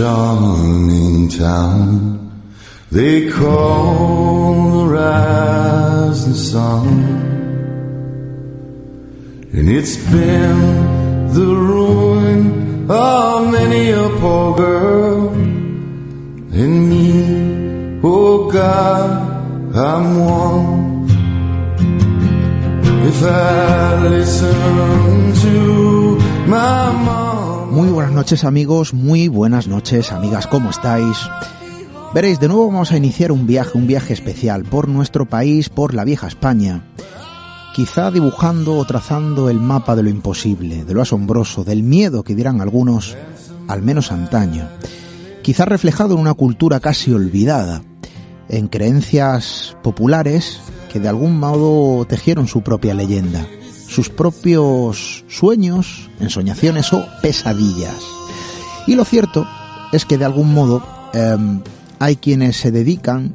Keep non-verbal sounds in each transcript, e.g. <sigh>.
in charming town they call the rising sun. And it's been the ruin of many a poor girl and me, oh God, I'm one. If I listen to my mom. Muy buenas noches amigos, muy buenas noches amigas, ¿cómo estáis? Veréis, de nuevo vamos a iniciar un viaje, un viaje especial por nuestro país, por la vieja España. Quizá dibujando o trazando el mapa de lo imposible, de lo asombroso, del miedo que dirán algunos, al menos antaño. Quizá reflejado en una cultura casi olvidada, en creencias populares que de algún modo tejieron su propia leyenda, sus propios sueños, ensoñaciones o pesadillas. Y lo cierto es que de algún modo eh, hay quienes se dedican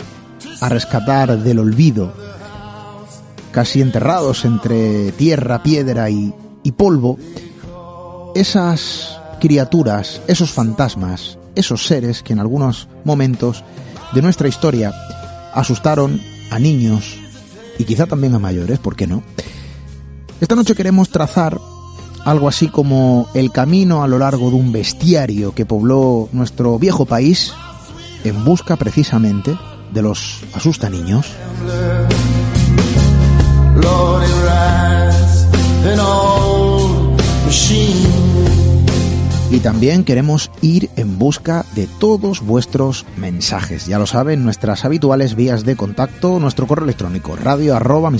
a rescatar del olvido, casi enterrados entre tierra, piedra y, y polvo, esas criaturas, esos fantasmas, esos seres que en algunos momentos de nuestra historia asustaron a niños y quizá también a mayores, ¿por qué no? Esta noche queremos trazar algo así como el camino a lo largo de un bestiario que pobló nuestro viejo país en busca precisamente de los asusta niños. Y también queremos ir en busca de todos vuestros mensajes. Ya lo saben, nuestras habituales vías de contacto, nuestro correo electrónico radio arroba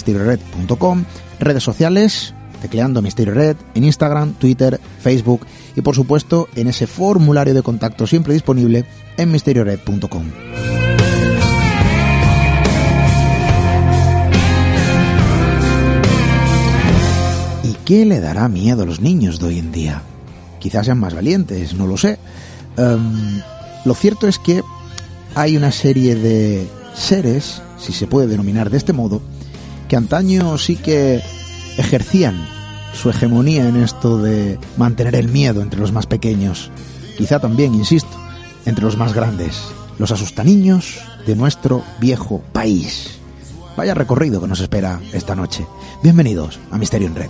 redes sociales, tecleando Misterio Red, en Instagram, Twitter, Facebook y por supuesto en ese formulario de contacto siempre disponible en misteriored.com. ¿Y qué le dará miedo a los niños de hoy en día? Quizás sean más valientes, no lo sé. Em, lo cierto es que hay una serie de seres, si se puede denominar de este modo, que antaño sí que ejercían su hegemonía en esto de mantener el miedo entre los más pequeños. Quizá también, insisto, entre los más grandes, los asustaniños de nuestro viejo país. Vaya recorrido que nos espera esta noche. Bienvenidos a Misterio en Red.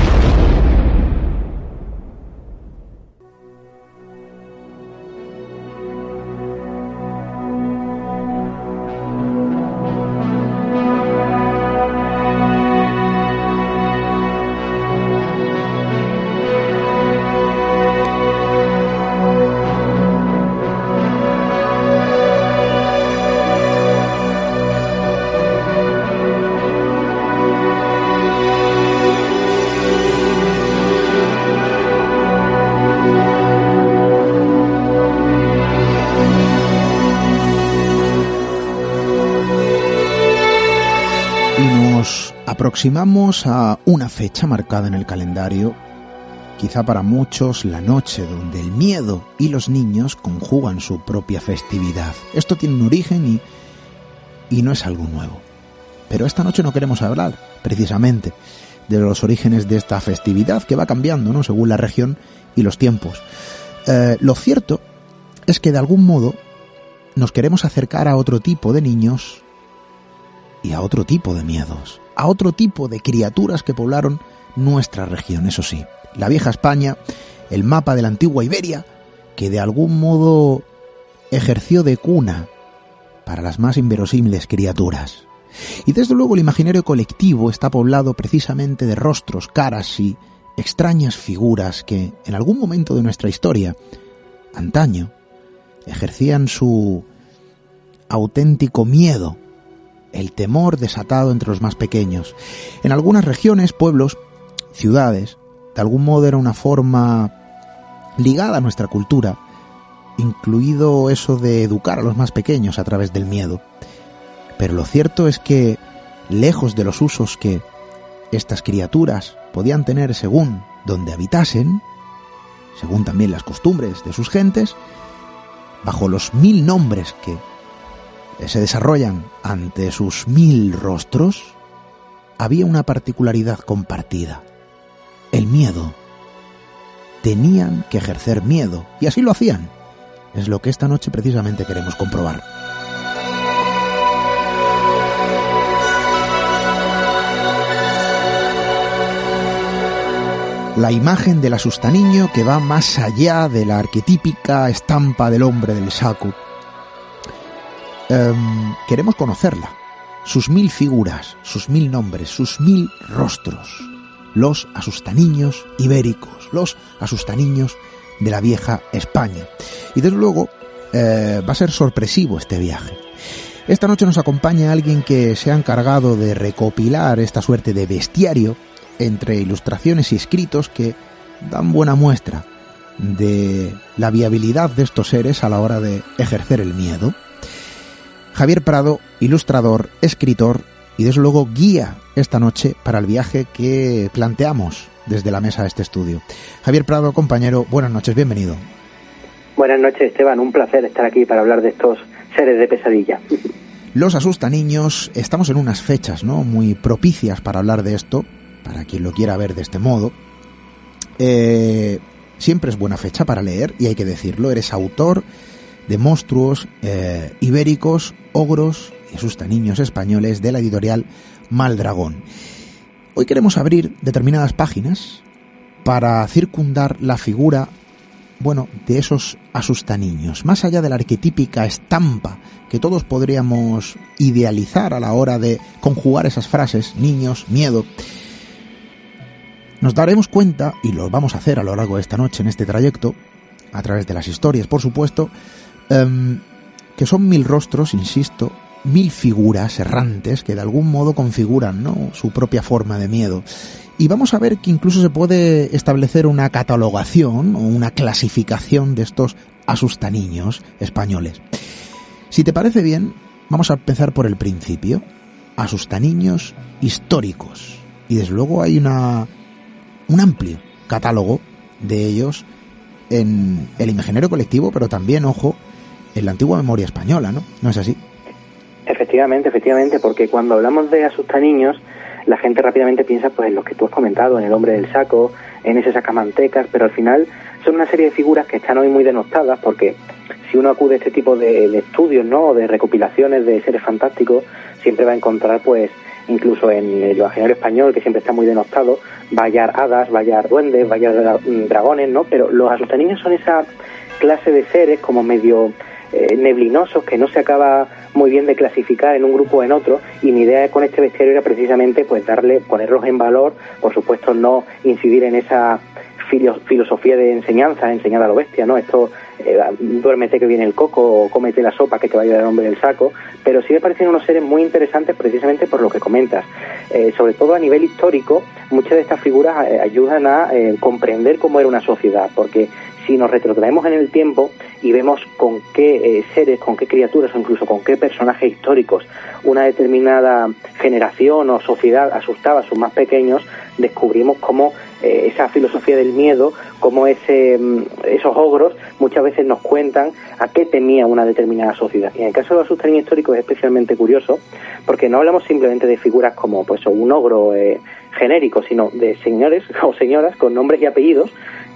Aproximamos a una fecha marcada en el calendario, quizá para muchos la noche donde el miedo y los niños conjugan su propia festividad. Esto tiene un origen y, y no es algo nuevo. Pero esta noche no queremos hablar precisamente de los orígenes de esta festividad que va cambiando ¿no? según la región y los tiempos. Eh, lo cierto es que de algún modo nos queremos acercar a otro tipo de niños y a otro tipo de miedos, a otro tipo de criaturas que poblaron nuestra región, eso sí, la vieja España, el mapa de la antigua Iberia, que de algún modo ejerció de cuna para las más inverosímiles criaturas. Y desde luego el imaginario colectivo está poblado precisamente de rostros, caras y extrañas figuras que en algún momento de nuestra historia, antaño, ejercían su auténtico miedo el temor desatado entre los más pequeños. En algunas regiones, pueblos, ciudades, de algún modo era una forma ligada a nuestra cultura incluido eso de educar a los más pequeños a través del miedo. Pero lo cierto es que, lejos de los usos que estas criaturas podían tener según donde habitasen, según también las costumbres de sus gentes, bajo los mil nombres que se desarrollan ante sus mil rostros, había una particularidad compartida, el miedo. Tenían que ejercer miedo, y así lo hacían. Es lo que esta noche precisamente queremos comprobar. La imagen del asustaniño que va más allá de la arquetípica estampa del hombre del saco. Em, queremos conocerla, sus mil figuras, sus mil nombres, sus mil rostros. Los asustaniños ibéricos, los asustaniños de la vieja España. Y desde luego eh, va a ser sorpresivo este viaje. Esta noche nos acompaña alguien que se ha encargado de recopilar esta suerte de bestiario entre ilustraciones y escritos que dan buena muestra de la viabilidad de estos seres a la hora de ejercer el miedo. Javier Prado, ilustrador, escritor y desde luego guía esta noche para el viaje que planteamos desde la mesa de este estudio. Javier Prado, compañero, buenas noches, bienvenido. Buenas noches, Esteban. Un placer estar aquí para hablar de estos seres de pesadilla. <laughs> Los asusta niños, estamos en unas fechas ¿no? muy propicias para hablar de esto, para quien lo quiera ver de este modo. Eh, siempre es buena fecha para leer, y hay que decirlo, eres autor de monstruos eh, ibéricos, ogros y asustaniños españoles de la editorial Maldragón. Hoy queremos abrir determinadas páginas para circundar la figura, bueno, de esos asustaniños, más allá de la arquetípica estampa que todos podríamos idealizar a la hora de conjugar esas frases, niños, miedo. Nos daremos cuenta, y lo vamos a hacer a lo largo de esta noche en este trayecto, a través de las historias, por supuesto, em, que son mil rostros, insisto, mil figuras errantes que de algún modo configuran ¿no? su propia forma de miedo. Y vamos a ver que incluso se puede establecer una catalogación o una clasificación de estos asustaniños españoles. Si te parece bien, vamos a empezar por el principio. Asustaniños históricos. Y desde luego hay una, un amplio catálogo de ellos en el imaginario colectivo, pero también, ojo, en la antigua memoria española, ¿no? ¿No es así? Efectivamente, efectivamente, porque cuando hablamos de asustaniños, la gente rápidamente piensa pues en lo que tú has comentado, en el hombre del saco, en ese sacamantecas, pero al final son una serie de figuras que están hoy muy denostadas porque si uno acude a este tipo de, estudios, ¿no? O de recopilaciones de seres fantásticos, siempre va a encontrar pues incluso en el Evangelio español, que siempre está muy denostado, va a hallar hadas, va duendes, va a dragones, ¿no? Pero los asustaniños son esa clase de seres como medio eh, neblinosos que no se acaba muy bien de clasificar en un grupo o en otro y mi idea con este bestiario era precisamente pues darle ponerlos en valor por supuesto no incidir en esa filo- filosofía de enseñanza enseñar a lo bestia no esto eh, duérmete que viene el coco o cómete la sopa que te va a ayudar el hombre del saco pero sí me parecen unos seres muy interesantes precisamente por lo que comentas. Eh, sobre todo a nivel histórico muchas de estas figuras eh, ayudan a eh, comprender cómo era una sociedad porque si nos retrotraemos en el tiempo y vemos con qué eh, seres, con qué criaturas o incluso con qué personajes históricos una determinada generación o sociedad asustaba a sus más pequeños, descubrimos cómo eh, esa filosofía del miedo, cómo ese, mm, esos ogros muchas veces nos cuentan a qué temía una determinada sociedad. Y en el caso de los asustaniños históricos es especialmente curioso porque no hablamos simplemente de figuras como pues un ogro eh, genérico, sino de señores <laughs> o señoras con nombres y apellidos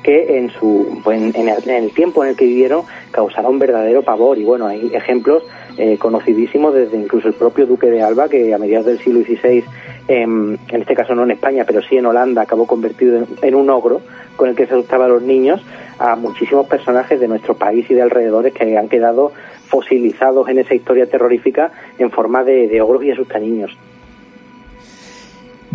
que en su en, en el, tiempo en el que vivieron causaron verdadero pavor y bueno hay ejemplos eh, conocidísimos desde incluso el propio duque de Alba que a mediados del siglo XVI en, en este caso no en España pero sí en Holanda acabó convertido en, un ogro con el que se asustaba a los niños a muchísimos personajes de nuestro país y de alrededores que han quedado fosilizados en esa historia terrorífica en forma de, de ogros y asustaniños.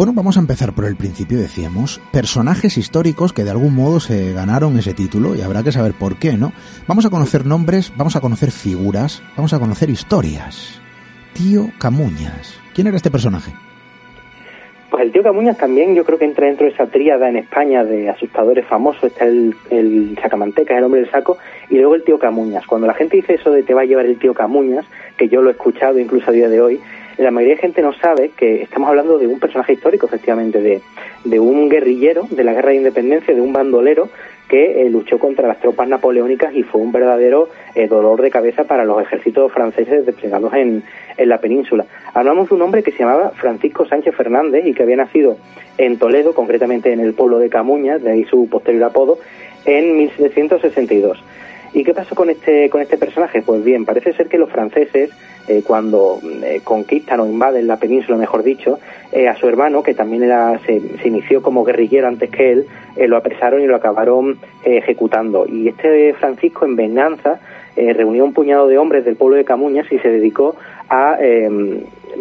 Bueno, vamos a empezar por el principio, decíamos. Personajes históricos que de algún modo se ganaron ese título y habrá que saber por qué, ¿no? Vamos a conocer nombres, vamos a conocer figuras, vamos a conocer historias. Tío Camuñas. ¿Quién era este personaje? Pues el tío Camuñas también yo creo que entra dentro de esa tríada en España de asustadores famosos. Está el, el Sacamanteca, el hombre del saco, y luego el tío Camuñas. Cuando la gente dice eso de te va a llevar el tío Camuñas, que yo lo he escuchado incluso a día de hoy, la mayoría de gente no sabe que estamos hablando de un personaje histórico, efectivamente, de, un guerrillero de la guerra de independencia, de un bandolero que eh, luchó contra las tropas napoleónicas y fue un verdadero eh, dolor de cabeza para los ejércitos franceses desplegados en, la península. Hablamos de un hombre que se llamaba Francisco Sánchez Fernández y que había nacido en Toledo, concretamente en el pueblo de Camuñas, de ahí su posterior apodo, en 1762. ¿Y qué pasó con este, con este personaje? Pues bien, parece ser que los franceses, eh, cuando eh, conquistan o invaden la península, mejor dicho, eh, a su hermano, que también era, se, se inició como guerrillero antes que él, eh, lo apresaron y lo acabaron ejecutando. Y este Francisco, en venganza, reunió un puñado de hombres del pueblo de Camuñas y se dedicó a eh,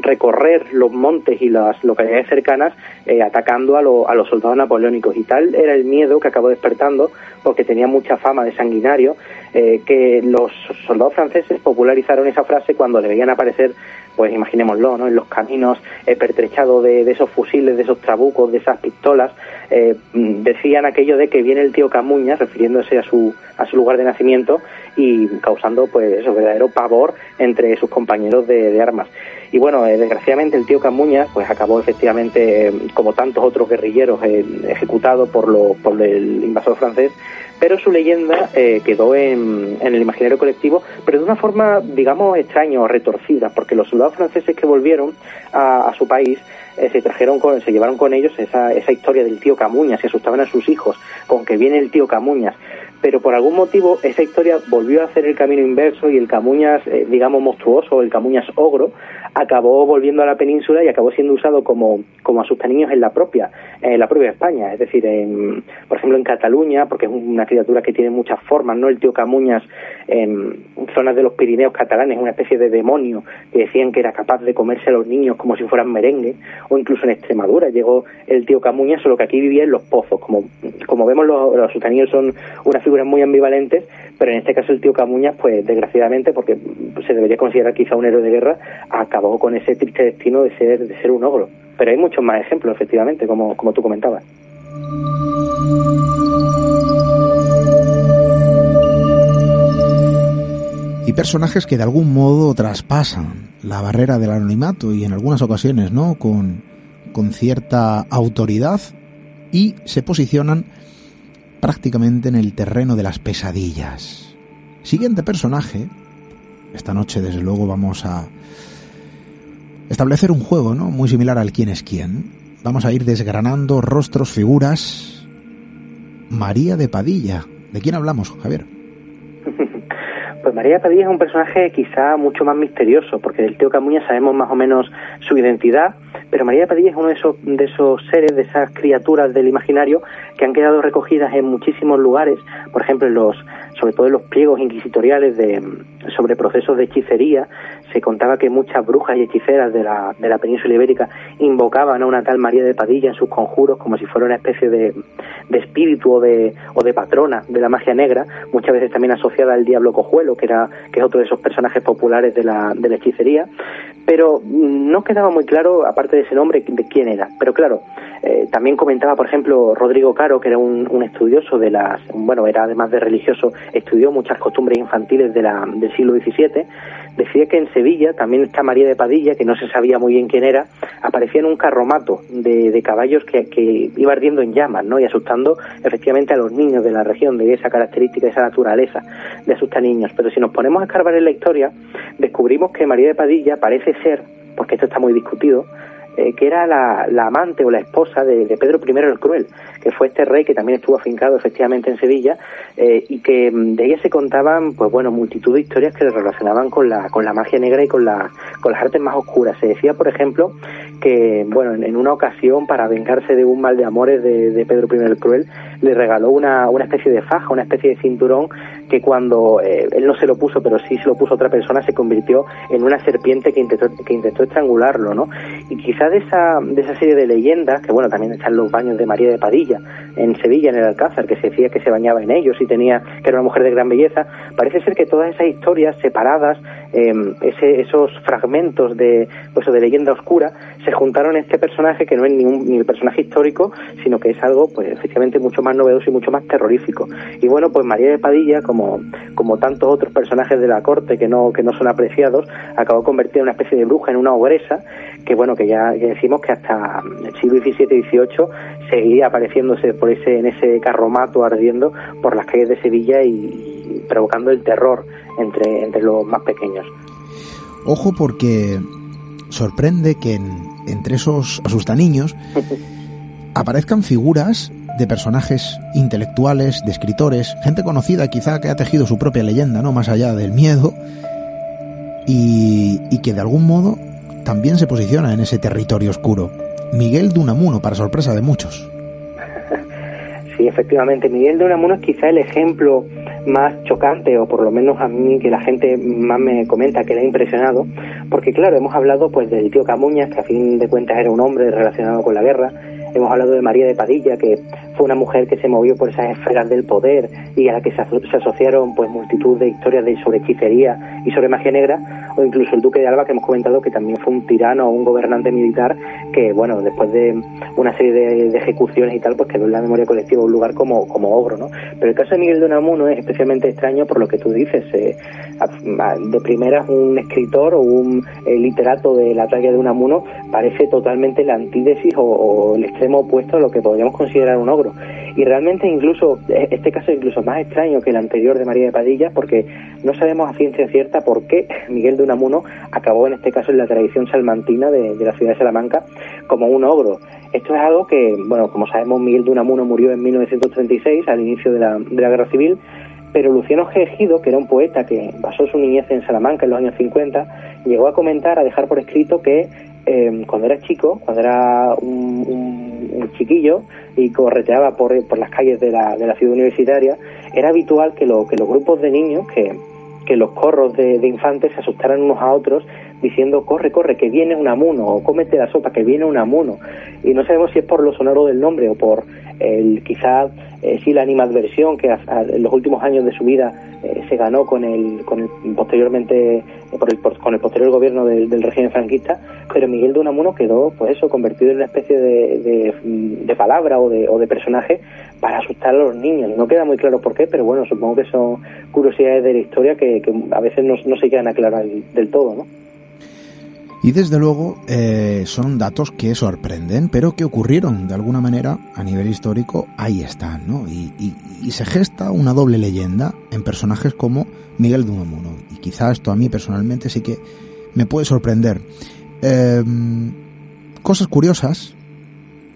recorrer los montes y las localidades cercanas eh, atacando a, lo- a los soldados napoleónicos. Y tal era el miedo que acabó despertando, porque tenía mucha fama de sanguinario, eh, que los soldados franceses popularizaron esa frase cuando le veían aparecer, pues imaginémoslo, ¿no? en los caminos eh, pertrechados de, de esos fusiles, de esos trabucos, de esas pistolas, eh, mm, decían aquello de que viene el tío Camuñas, refiriéndose a su, a su lugar de nacimiento y causando pues eso, verdadero pavor entre sus compañeros de, armas. Y bueno, eh, desgraciadamente el tío Camuñas pues acabó efectivamente, eh, como tantos otros guerrilleros, eh, ejecutado por, lo, por el invasor francés, pero su leyenda quedó en, en el imaginario colectivo, pero de una forma, digamos, extraña o retorcida, porque los soldados franceses que volvieron a, a su país eh, se trajeron con, se llevaron con ellos esa, esa historia del tío Camuñas, se asustaban a sus hijos con que viene el tío Camuñas, pero por algún motivo esa historia volvió a hacer el camino inverso y el Camuñas, eh, digamos, monstruoso, el Camuñas ogro, acabó volviendo a la península y acabó siendo usado como, como asustaniños en la propia, en la propia España, es decir, en, por ejemplo en Cataluña, porque es una criatura que tiene muchas formas, ¿no? El tío Camuñas en zonas de los Pirineos catalanes, una especie de demonio que decían que era capaz de comerse a los niños como si fueran merengue, o incluso en Extremadura llegó el tío Camuñas, solo que aquí vivía en los pozos, como, como vemos los, los son unas figuras muy ambivalentes, pero en este caso el tío Camuñas, pues desgraciadamente, porque se debería considerar quizá un héroe de guerra, acabó con ese triste destino de ser, de ser un ogro. Pero hay muchos más ejemplos, efectivamente, como, como tú comentabas. Y personajes que de algún modo traspasan la barrera del anonimato y en algunas ocasiones, ¿no? Con, con cierta autoridad y se posicionan prácticamente en el terreno de las pesadillas. Siguiente personaje. Esta noche, desde luego, vamos a establecer un juego, ¿no? Muy similar al quién es quién. Vamos a ir desgranando rostros, figuras. María de Padilla. ¿De quién hablamos, Javier? <laughs> Pues María Padilla es un personaje quizá mucho más misterioso, porque del tío Camuña sabemos más o menos su identidad, pero María Padilla es uno de esos, de esos seres, de esas criaturas del imaginario que han quedado recogidas en muchísimos lugares, por ejemplo, en los, sobre todo en los pliegos inquisitoriales de, sobre procesos de hechicería, se contaba que muchas brujas y hechiceras de la, de la península ibérica invocaban a una tal María de Padilla en sus conjuros como si fuera una especie de, de espíritu o de, o de patrona de la magia negra, muchas veces también asociada al diablo cojuelo, que era que es otro de esos personajes populares de la, de la hechicería, pero mm, no quedaba muy claro, aparte de ese nombre, de quién era. Pero claro, eh, también comentaba, por ejemplo, Rodrigo Caro, que era un, un estudioso de las, bueno, era además de religioso, estudió muchas costumbres infantiles de la, del siglo XVII, decía que en Sevilla también está María de Padilla, que no se sabía muy bien quién era, aparecía en un carromato de, de caballos que, iba ardiendo en llamas, ¿no? Y asustando efectivamente a los niños de la región, de esa característica, esa naturaleza de asustar niños. Pero si nos ponemos a escarbar en la historia, descubrimos que María de Padilla parece ser, porque esto está muy discutido, eh, que era la, amante o la esposa de, Pedro I el Cruel, que fue este rey que también estuvo afincado efectivamente en Sevilla eh, y que mm, de ella se contaban, pues bueno, multitud de historias que le relacionaban con la, con la magia negra y con, la, con las artes más oscuras. Se decía, por ejemplo, que, bueno, en, una ocasión, para vengarse de un mal de amores de, Pedro I el Cruel, le regaló una, una especie de faja, una especie de cinturón que cuando eh, él no se lo puso, pero sí se lo puso otra persona, se convirtió en una serpiente que intentó, que intentó estrangularlo, ¿no? Y de esa, de esa serie de leyendas, que bueno, también están los baños de María de Padilla, en Sevilla, en el Alcázar, que se decía que se bañaba en ellos y tenía, que era una mujer de gran belleza, parece ser que todas esas historias separadas eh, ese, esos fragmentos de, pues, de leyenda oscura se juntaron en este personaje que no es ni, un, ni el personaje histórico, sino que es algo, pues efectivamente, mucho más novedoso y mucho más terrorífico. Y bueno, pues María de Padilla, como, como tantos otros personajes de la corte que no, que no son apreciados, acabó convertida en una especie de bruja, en una ogresa, que bueno, que ya, ya decimos que hasta el siglo XVII y XVIII seguía apareciéndose por ese, en ese carromato ardiendo por las calles de Sevilla y, y provocando el terror entre, entre los más pequeños. Ojo porque sorprende que en, entre esos asustaniños <laughs> aparezcan figuras de personajes intelectuales, de escritores, gente conocida quizá que ha tejido su propia leyenda, ¿no? Más allá del miedo y, y que de algún modo también se posiciona en ese territorio oscuro. Miguel de Unamuno, para sorpresa de muchos. <laughs> Sí, efectivamente, Miguel de Unamuno es quizá el ejemplo más chocante, o por lo menos a mí que la gente más me comenta que le ha impresionado, porque claro, hemos hablado pues del tío Camuñas, que a fin de cuentas era un hombre relacionado con la guerra, hemos hablado de María de Padilla, que fue una mujer que se movió por esas esferas del poder y a la que se, se asociaron pues multitud de historias de sobre hechicería y sobre magia negra, o incluso el duque de Alba que hemos comentado que también fue un tirano o un gobernante militar que bueno, después de una serie de, ejecuciones y tal, pues quedó en la memoria colectiva un lugar como, como ogro, ¿no? Pero el caso de Miguel de Unamuno es especialmente extraño por lo que tú dices, eh, de primera un escritor o un eh, literato de la talla de Unamuno parece totalmente la antítesis o, o el extremo opuesto a lo que podríamos considerar un ogro. Y realmente incluso, eh, este caso es incluso más extraño que el anterior de María de Padilla porque no sabemos a ciencia cierta por qué <laughs> Miguel de Unamuno acabó en este caso en la tradición salmantina de, de la ciudad de Salamanca como un ogro. Esto es algo que, bueno, como sabemos, Miguel de Unamuno murió en 1936, al inicio de la, de la Guerra Civil, pero Luciano G. Ejido, que era un poeta que basó su niñez en Salamanca en los años 50, llegó a comentar, a dejar por escrito que eh, cuando era chico, cuando era un- un chiquillo y correteaba por, por las calles de la, de la ciudad universitaria, era habitual que, lo- que los grupos de niños, que, que los corros de, de infantes se asustaran unos a otros diciendo corre, corre, que viene un amuno, o cómete la sopa, que viene un amuno. Y no sabemos si es por lo sonoro del nombre o por el quizá eh, sí la animadversión que a- en los últimos años de su vida eh, se ganó con el, con el posteriormente por el, por- con el posterior gobierno del, régimen franquista, pero Miguel de Unamuno quedó pues eso convertido en una especie de, de, palabra o de, o de personaje para asustar a los niños. No queda muy claro por qué, pero bueno, supongo que son curiosidades de la historia que, que a veces no, no se llegan a aclarar del todo, ¿no? Y desde luego eh, son datos que sorprenden, pero que ocurrieron de alguna manera a nivel histórico, ahí están, ¿no? Y, y- y se gesta una doble leyenda en personajes como Miguel de Unamuno. Y quizá esto a mí personalmente sí que me puede sorprender. Eh, cosas curiosas,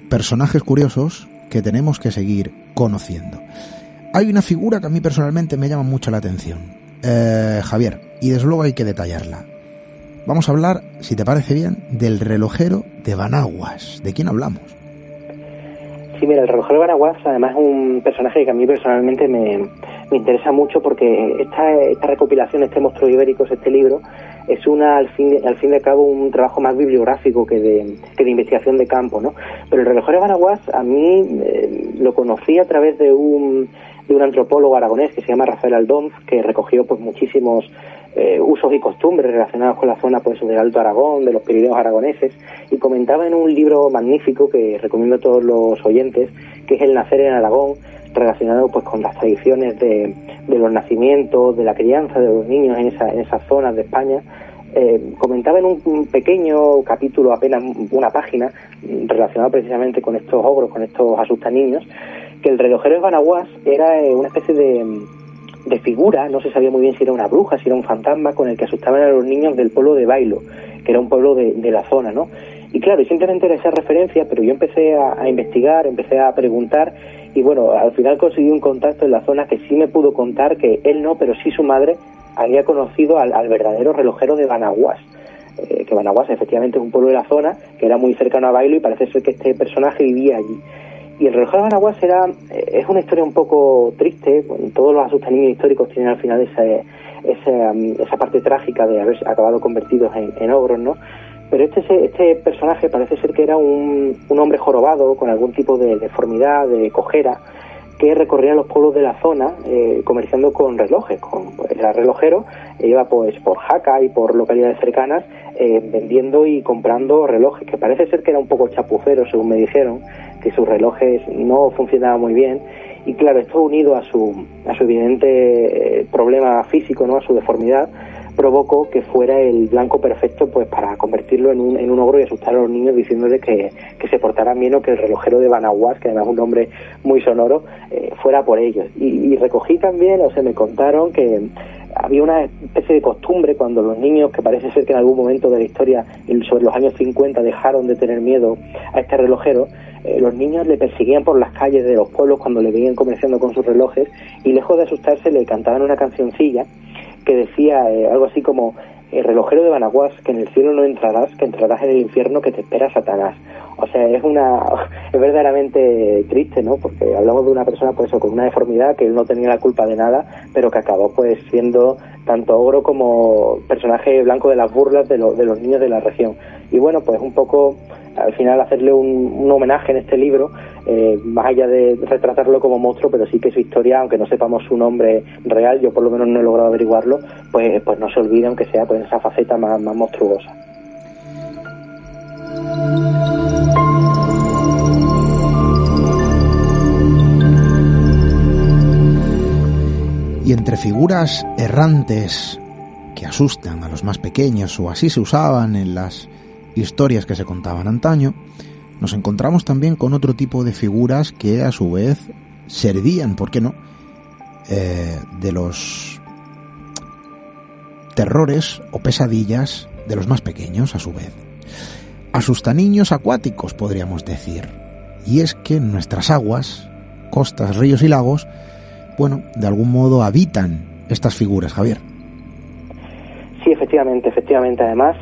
personajes curiosos que tenemos que seguir conociendo. Hay una figura que a mí personalmente me llama mucho la atención, eh, Javier, y desde luego hay que detallarla. Vamos a hablar, si te parece bien, del relojero de Banaguas. ¿De quién hablamos? Sí, mira, el relojero de Baraguas además es un personaje que a mí personalmente me, me interesa mucho porque esta, esta recopilación, este monstruo ibéricos, este libro, es una al fin, al fin y al cabo un trabajo más bibliográfico que de, que de investigación de campo, ¿no? Pero el relojero de Baraguas a mí eh, lo conocí a través de un, de un antropólogo aragonés que se llama Rafael Aldonz, que recogió pues muchísimos eh, usos y costumbres relacionados con la zona pues del Alto Aragón, de los Pirineos aragoneses, y comentaba en un libro magnífico que recomiendo a todos los oyentes, que es El nacer en Aragón, relacionado pues con las tradiciones de, de los nacimientos, de la crianza de los niños en, esa, en esas zonas de España. Eh, comentaba en un, pequeño capítulo, apenas una página, relacionado precisamente con estos ogros, con estos asustaniños, que el relojero de Banaguas era eh, una especie de, de figura, no se sabía muy bien si era una bruja, si era un fantasma, con el que asustaban a los niños del pueblo de Bailo, que era un pueblo de, de la zona, ¿no? Y claro, y simplemente era esa referencia, pero yo empecé a, investigar, empecé a preguntar, y bueno, al final conseguí un contacto en la zona que sí me pudo contar que él no, pero sí su madre había conocido al, al verdadero relojero de Banaguas. Eh, que Banaguas efectivamente es un pueblo de la zona, que era muy cercano a Bailo, y parece ser que este personaje vivía allí. Y el relojero de Banaguas era, eh, es una historia un poco triste, todos los asustaniños históricos tienen al final esa, um, esa parte trágica de haber acabado convertidos en, en ogros, ¿no? Pero este, este personaje parece ser que era un, un hombre jorobado con algún tipo de deformidad, de cojera, que recorría los pueblos de la zona eh, comerciando con relojes. Con, era relojero, e iba pues por Jaca y por localidades cercanas eh, vendiendo y comprando relojes, que parece ser que era un poco chapucero, según me dijeron, que sus relojes no funcionaban muy bien. Y claro, esto unido a su, a su evidente eh, problema físico, ¿no? a su deformidad, provocó que fuera el blanco perfecto pues para convertirlo en un, en un ogro y asustar a los niños diciéndoles que, que se portaran bien o que el relojero de Banaguas, que además es un nombre muy sonoro, eh, fuera por ellos. Y, y recogí también, o sea, me contaron que había una especie de costumbre cuando los niños, que parece ser que en algún momento de la historia, sobre los años 50, dejaron de tener miedo a este relojero, eh, los niños le perseguían por las calles de los pueblos cuando le veían comerciando con sus relojes y lejos de asustarse le cantaban una cancioncilla que decía eh, algo así como el relojero de Banaguas, que en el cielo no entrarás, que entrarás en el infierno que te espera Satanás. O sea, es una <laughs> es verdaderamente triste, ¿no? Porque hablamos de una persona pues con una deformidad que él no tenía la culpa de nada, pero que acabó pues siendo tanto ogro como personaje blanco de las burlas de, de los niños de la región. Y bueno, pues un poco al final hacerle un, homenaje en este libro, eh, más allá de retratarlo como monstruo, pero sí que su historia, aunque no sepamos su nombre real, yo por lo menos no he logrado averiguarlo, pues, pues no se olvide, aunque sea pues esa faceta más, más monstruosa. Y entre figuras errantes que asustan a los más pequeños o así se usaban en las historias que se contaban antaño, nos encontramos también con otro tipo de figuras que a su vez servían, ¿por qué no?, eh, de los terrores o pesadillas de los más pequeños a su vez. Asustaniños acuáticos, podríamos decir. Y es que nuestras aguas, costas, ríos y lagos, bueno, de algún modo habitan estas figuras, Javier. Sí, efectivamente, efectivamente. Además,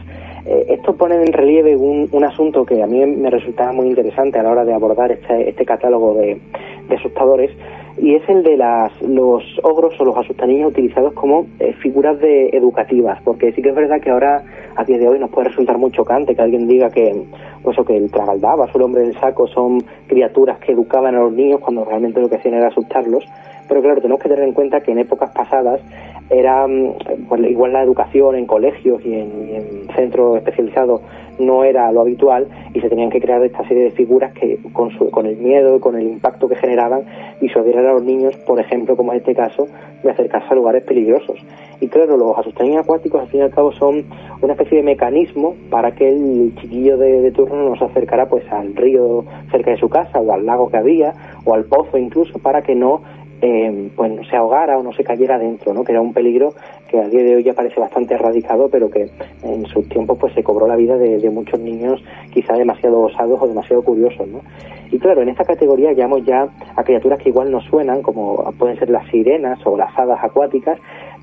eh, esto pone en relieve un, un asunto que a mí me resultaba muy interesante a la hora de abordar este, este catálogo de, de asustadores, y es el de las, los ogros o los asustaniños utilizados como eh, figuras de educativas, porque sí que es verdad que ahora, a día de hoy, nos puede resultar muy chocante que alguien diga que, pues, que el tragaldabas o el hombre del saco son criaturas que educaban a los niños cuando realmente lo que hacían era asustarlos. Pero claro, tenemos que tener en cuenta que en épocas pasadas era mm, pues, igual la educación en colegios y en, y en centros especializados no era lo habitual y se tenían que crear esta serie de figuras que con, su- con el miedo y con el impacto que generaban disuadieran a los niños, por ejemplo, como en este caso, de acercarse a lugares peligrosos. Y claro, los asustaniños acuáticos al fin y al cabo son una especie de mecanismo para que el chiquillo de, de turno no se acercara pues al río cerca de su casa o al lago que había o al pozo incluso para que no eh, pues no se ahogara o no se cayera dentro, ¿no? que era un peligro que a día de hoy ya parece bastante erradicado, pero que en sus tiempos pues se cobró la vida de, de muchos niños quizá demasiado osados o demasiado curiosos. ¿no? Y claro, en esta categoría llamamos ya a criaturas que igual nos suenan, como pueden ser las sirenas o las hadas acuáticas,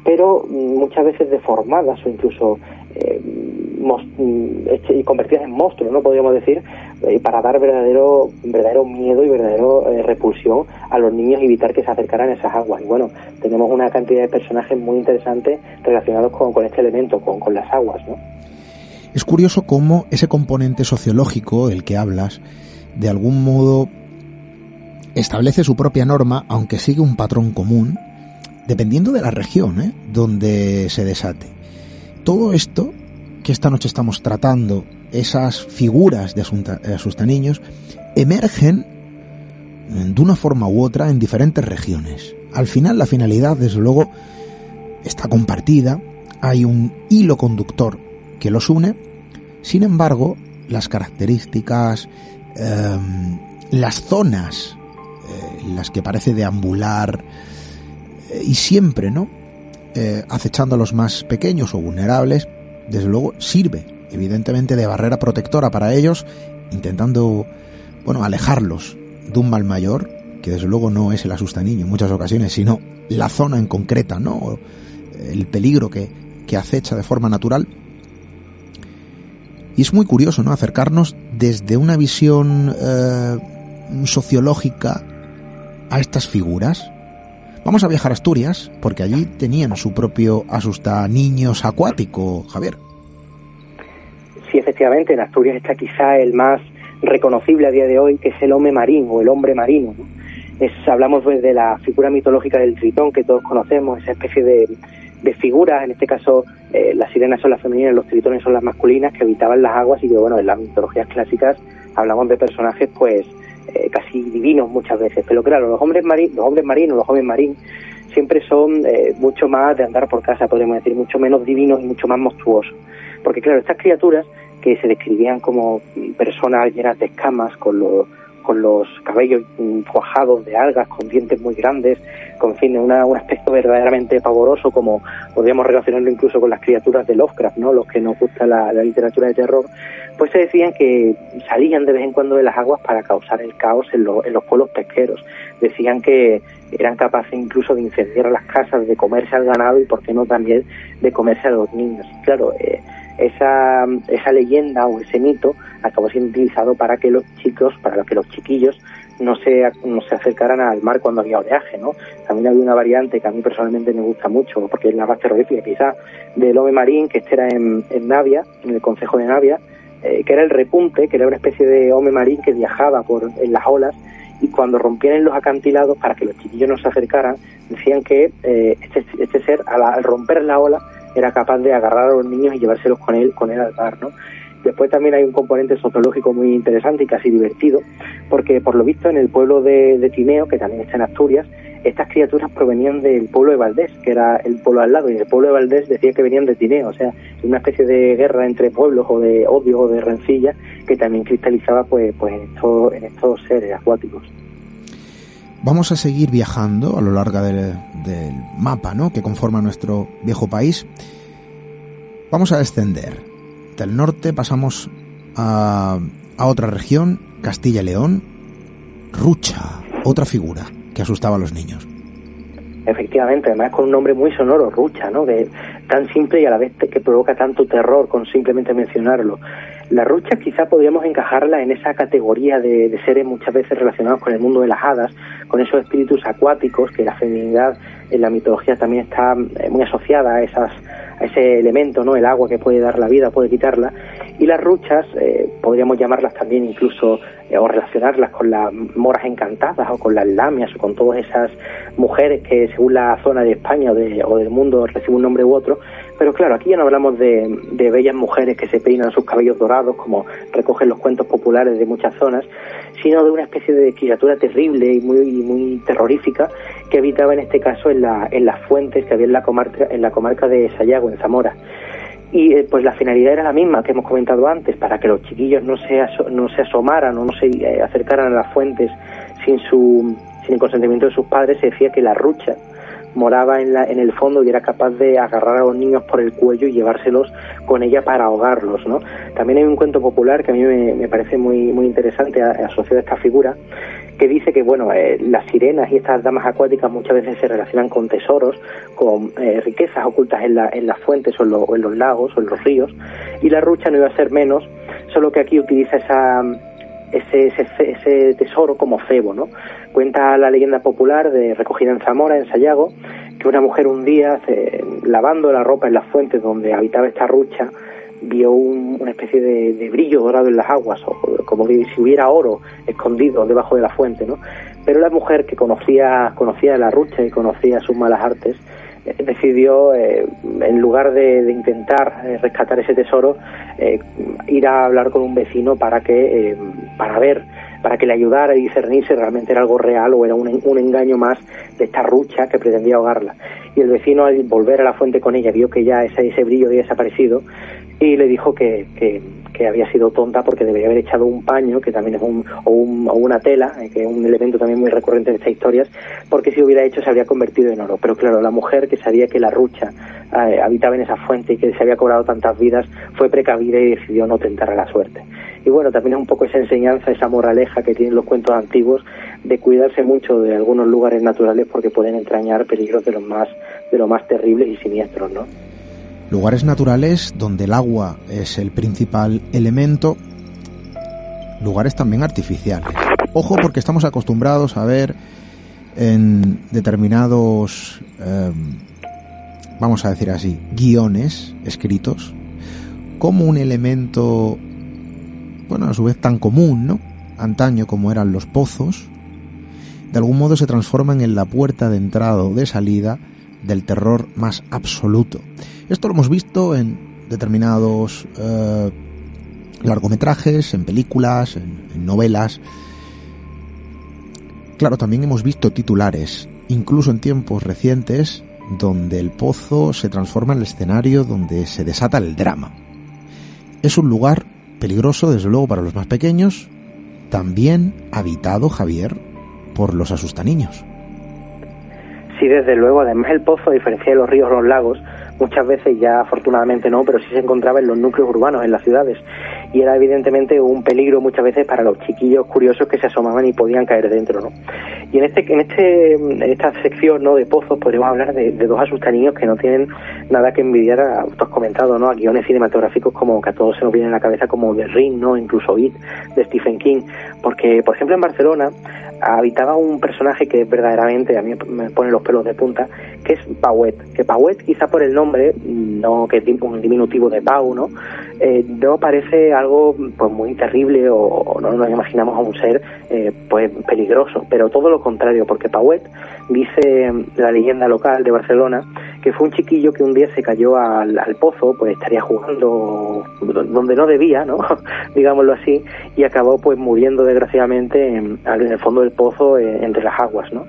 pero muchas veces deformadas o incluso eh, mm, y convertidas en monstruos, no podríamos decir, eh, para dar verdadero verdadero miedo y verdadero eh, repulsión a los niños y evitar que se acercaran a esas aguas. Y bueno, tenemos una cantidad de personajes muy interesantes relacionados con, este elemento, con, con las aguas, ¿no? Es curioso cómo ese componente sociológico del que hablas, de algún modo establece su propia norma, aunque sigue un patrón común, dependiendo de la región ¿eh? donde se desate. Todo esto que esta noche estamos tratando, esas figuras de asunta- asustaniños, emergen eh, de una forma u otra en diferentes regiones. Al final la finalidad, desde luego, está compartida, hay un hilo conductor que los une, sin embargo, las características, eh, las zonas eh, en las que parece deambular y siempre, ¿no? Eh, acechando a los más pequeños o vulnerables, desde luego sirve, evidentemente, de barrera protectora para ellos, intentando, bueno, alejarlos de un mal mayor, que desde luego no es el asustaniño en muchas ocasiones, sino la zona en concreta, ¿no? El peligro que, que acecha de forma natural. Y es muy curioso, ¿no? Acercarnos desde una visión eh, sociológica a estas figuras. Vamos a viajar a Asturias, porque allí tenían su propio asusta niños acuático, Javier. Sí, efectivamente, en Asturias está quizá el más reconocible a día de hoy, que es el hombre marino o el hombre marino. ¿no? Es, hablamos pues, de la figura mitológica del tritón que todos conocemos, esa especie de, de figuras, en este caso eh, las sirenas son las femeninas, los tritones son las masculinas, que habitaban las aguas y que, bueno, en las mitologías clásicas hablamos de personajes, pues, eh, casi divinos muchas veces. Pero claro, los hombres, mari los hombres marinos, los jóvenes marín, siempre son eh, mucho más de andar por casa, podríamos decir, mucho menos divinos y mucho más monstruosos. Porque claro, estas criaturas que se describían como personas llenas de escamas, con los con los cabellos mm, cuajados de algas, con dientes muy grandes, con fin, una, un aspecto verdaderamente pavoroso, como podríamos relacionarlo incluso con las criaturas de Lovecraft, ¿no? los que nos gusta la literatura de terror, pues se decían que salían de vez en cuando de las aguas para causar el caos en, lo- en los pueblos pesqueros. Decían que eran capaces incluso de incendiar las casas, de comerse al ganado y, por qué no, también de comerse a los niños. Claro, eh, esa, esa leyenda o ese mito acabó siendo utilizado para que los chicos, para que los chiquillos no se, no se acercaran al mar cuando había oleaje, ¿no? También había una variante que a mí personalmente me gusta mucho, porque es la más terrorífica quizá, del Ove Marín, que este era en, en Navia, en el concejo de Navia, eh, que era el repunte, que era una especie de Ome Marín que viajaba por en las olas y cuando rompían en los acantilados para que los chiquillos no se acercaran, decían que eh, este, este ser al, romper la ola era capaz de agarrar a los niños y llevárselos con él, con él al mar, ¿no? Después también hay un componente sociológico muy interesante y casi divertido, porque por lo visto en el pueblo de, de Tineo, que también está en Asturias, estas criaturas provenían del pueblo de Valdés, que era el pueblo al lado, y el pueblo de Valdés decía que venían de Tineo, o sea, una especie de guerra entre pueblos o de odio o de rencilla que también cristalizaba pues, pues en, estos, en estos seres acuáticos. Vamos a seguir viajando a lo largo del, mapa ¿no? que conforma nuestro viejo país. Vamos a descender. Del norte pasamos a, a otra región, Castilla y León. Rucha, otra figura que asustaba a los niños. Efectivamente, además con un nombre muy sonoro, Rucha, ¿no? De, tan simple y a la vez que provoca tanto terror con simplemente mencionarlo. La rucha quizá podríamos encajarla en esa categoría de, de, seres muchas veces relacionados con el mundo de las hadas, con esos espíritus acuáticos, que la feminidad en la mitología también está eh, muy asociada a, esas, a ese elemento, ¿no? El agua que puede dar la vida, puede quitarla. Y las ruchas, eh, podríamos llamarlas también incluso eh, o relacionarlas con las moras encantadas o con las lamias o con todas esas mujeres que según la zona de España o, de, o del mundo reciben un nombre u otro. Pero claro, aquí ya no hablamos de, de bellas mujeres que se peinan sus cabellos dorados, como recogen los cuentos populares de muchas zonas, sino de una especie de criatura terrible y muy, muy terrorífica que habitaba en este caso en, la, en las fuentes que había en la comarca, en la comarca de Sayago, en Zamora y eh, pues la finalidad era la misma que hemos comentado antes, para que los chiquillos no se, aso no se asomaran o no se eh, acercaran a las fuentes sin su sin el consentimiento de sus padres, se decía que la rucha moraba en, la, en el fondo y era capaz de agarrar a los niños por el cuello y llevárselos con ella para ahogarlos, ¿no? También hay un cuento popular que a mí me, me parece muy, muy interesante asociado a esta figura, que dice que bueno eh, las sirenas y estas damas acuáticas muchas veces se relacionan con tesoros, con eh, riquezas ocultas en, la, en las fuentes o en, lo, o en, los lagos o en los ríos, y la rucha no iba a ser menos, solo que aquí utiliza esa, ese, ese, ese tesoro como cebo, ¿no? Cuenta la leyenda popular de recogida en Zamora, en Sayago, que una mujer un día, lavando la ropa en las fuentes donde habitaba esta rucha, vio un, una especie de, de, brillo dorado en las aguas, o como si hubiera oro escondido debajo de la fuente, ¿no? Pero la mujer que conocía, conocía la rucha y conocía sus malas artes, decidió, eh, en lugar de, intentar eh, rescatar ese tesoro, eh, ir a hablar con un vecino para que, para ver, para que le ayudara a discernir si realmente era algo real o era un, un engaño más de esta rucha que pretendía ahogarla. Y el vecino, al volver a la fuente con ella, vio que ya ese, ese brillo había desaparecido y le dijo que, que, que, había sido tonta porque debería haber echado un paño, que también es un, o, un, o una tela, eh, que es un elemento también muy recurrente en estas historias, porque si hubiera hecho se habría convertido en oro. Pero claro, la mujer que sabía que la rucha eh, habitaba en esa fuente y que se había cobrado tantas vidas, fue precavida y decidió no tentar a la suerte. Y bueno, también es un poco esa enseñanza, esa moraleja que tienen los cuentos antiguos de cuidarse mucho de algunos lugares naturales porque pueden entrañar peligros de los más, de los más terribles y siniestros, ¿no? Lugares naturales donde el agua es el principal elemento, lugares también artificiales. Ojo porque estamos acostumbrados a ver en determinados, eh, vamos a decir así, guiones escritos como un elemento, bueno, a su vez tan común, ¿no? Antaño como eran los pozos, de algún modo se transforman en la puerta de entrada o de salida del terror más absoluto. Esto lo hemos visto en determinados eh, largometrajes, en películas, en, en novelas. Claro, también hemos visto titulares, incluso en tiempos recientes, donde el pozo se transforma en el escenario donde se desata el drama. Es un lugar peligroso, desde luego, para los más pequeños, también habitado, Javier, por los asustaniños. Sí, desde luego. Además, el pozo, a diferencia de los ríos o los lagos, muchas veces ya afortunadamente no, pero sí se encontraba en los núcleos urbanos, en las ciudades. Y era evidentemente un peligro muchas veces para los chiquillos curiosos que se asomaban y podían caer dentro, ¿no? Y en este, en este, esta sección, ¿no? De pozos podríamos hablar de, dos asustaniños que no tienen nada que envidiar a, tú has comentado, ¿no? A guiones cinematográficos como que a todos se nos viene en la cabeza como The Ring, ¿no? Incluso It, de Stephen King. Porque, por ejemplo, en Barcelona habitaba un personaje que verdaderamente a mí me pone los pelos de punta, que es Pauet. Que Pauet, quizá por el nombre, no que es un diminutivo de Pau, ¿no? Eh, no parece algo pues muy terrible o, no nos imaginamos a un ser eh, pues peligroso, pero todo lo contrario, porque Pauet dice la leyenda local de Barcelona que fue un chiquillo que un día se cayó al, pozo, pues estaría jugando donde no debía, ¿no? <laughs> digámoslo así, y acabó pues muriendo desgraciadamente en, el fondo del pozo eh, entre las aguas, ¿no?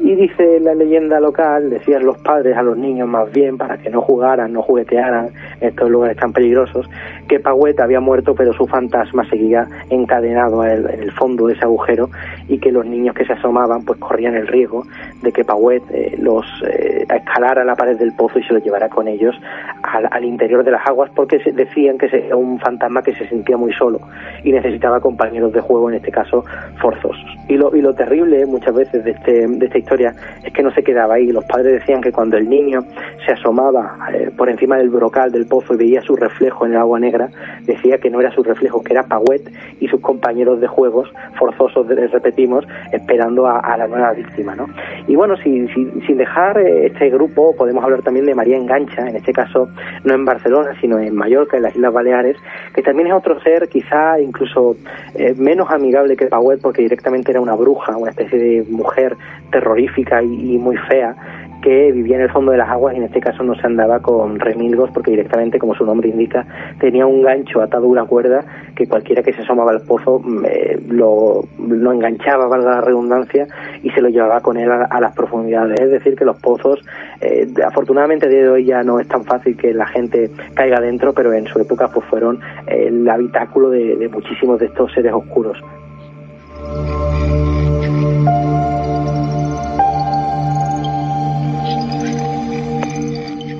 Y dice la leyenda local, decían los padres a los niños más bien, para que no jugaran, no juguetearan estos lugares tan peligrosos, que Pauet había muerto, pero su fantasma seguía encadenado en el fondo de ese agujero y que los niños que se asomaban pues corrían el riesgo de que Pauet eh, los eh, escalara la pared del pozo y se los llevara con ellos al, interior de las aguas porque se decían que era un fantasma que se sentía muy solo y necesitaba compañeros de juego, en este caso forzosos. Y lo, y lo terrible muchas veces de, este, de esta historia es que no se quedaba ahí. Los padres decían que cuando el niño se asomaba eh, por encima del brocal del y veía su reflejo en el agua negra, decía que no era su reflejo, que era Pauet y sus compañeros de juegos forzosos, repetimos, esperando a, la nueva víctima. ¿no? Y bueno, si, si, sin dejar eh, este grupo, podemos hablar también de María Engancha, en este caso no en Barcelona, sino en Mallorca, en las Islas Baleares, que también es otro ser quizá incluso eh, menos amigable que Pauet, porque directamente era una bruja, una especie de mujer terrorífica y muy fea, que vivía en el fondo de las aguas y en este caso no se andaba con remilgos porque directamente, como su nombre indica, tenía un gancho atado a una cuerda que cualquiera que se asomaba al pozo eh, lo, lo, enganchaba, valga la redundancia, y se lo llevaba con él a, las profundidades. Es decir, que los pozos, eh, afortunadamente a de hoy ya no es tan fácil que la gente caiga dentro, pero en su época pues fueron el habitáculo de muchísimos de estos seres oscuros.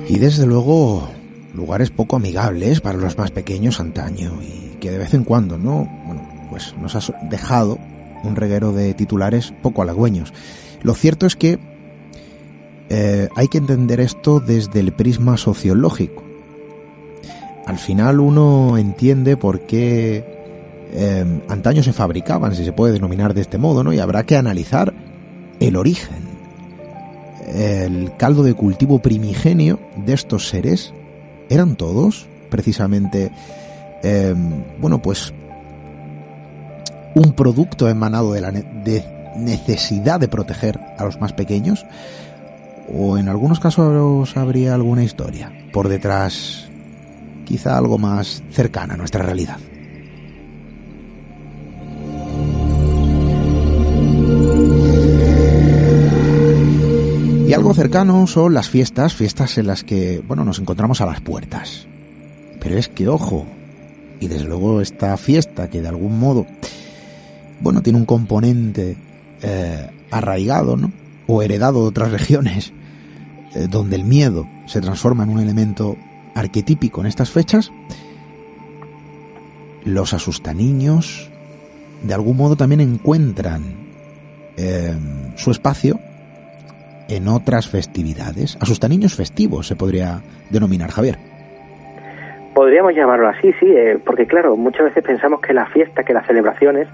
Y desde luego, lugares poco amigables para los más pequeños antaño y que de vez en cuando, ¿no? Bueno, pues nos has dejado un reguero de titulares poco halagüeños. Lo cierto es que eh, hay que entender esto desde el prisma sociológico. Al final uno entiende por qué eh, antaño se fabricaban, si se puede denominar de este modo, ¿no? Y habrá que analizar el origen el caldo de cultivo primigenio de estos seres. Eran todos precisamente eh, bueno pues un producto emanado de la necesidad de proteger a los más pequeños o en algunos casos habría alguna historia por detrás quizá algo más cercana a nuestra realidad algo cercano son las fiestas, fiestas en las que, bueno, nos encontramos a las puertas. Pero es que, ojo, y desde luego esta fiesta que de algún modo, bueno, tiene un componente eh, arraigado, ¿no? O heredado de otras <laughs> regiones, eh, donde el miedo se transforma en un elemento arquetípico en estas fechas, los asustaniños de algún modo también encuentran eh, su espacio en otras festividades. Asustaniños festivos se podría denominar, Javier. Podríamos llamarlo así, sí, eh, porque claro, muchas veces pensamos que las fiestas, que las celebraciones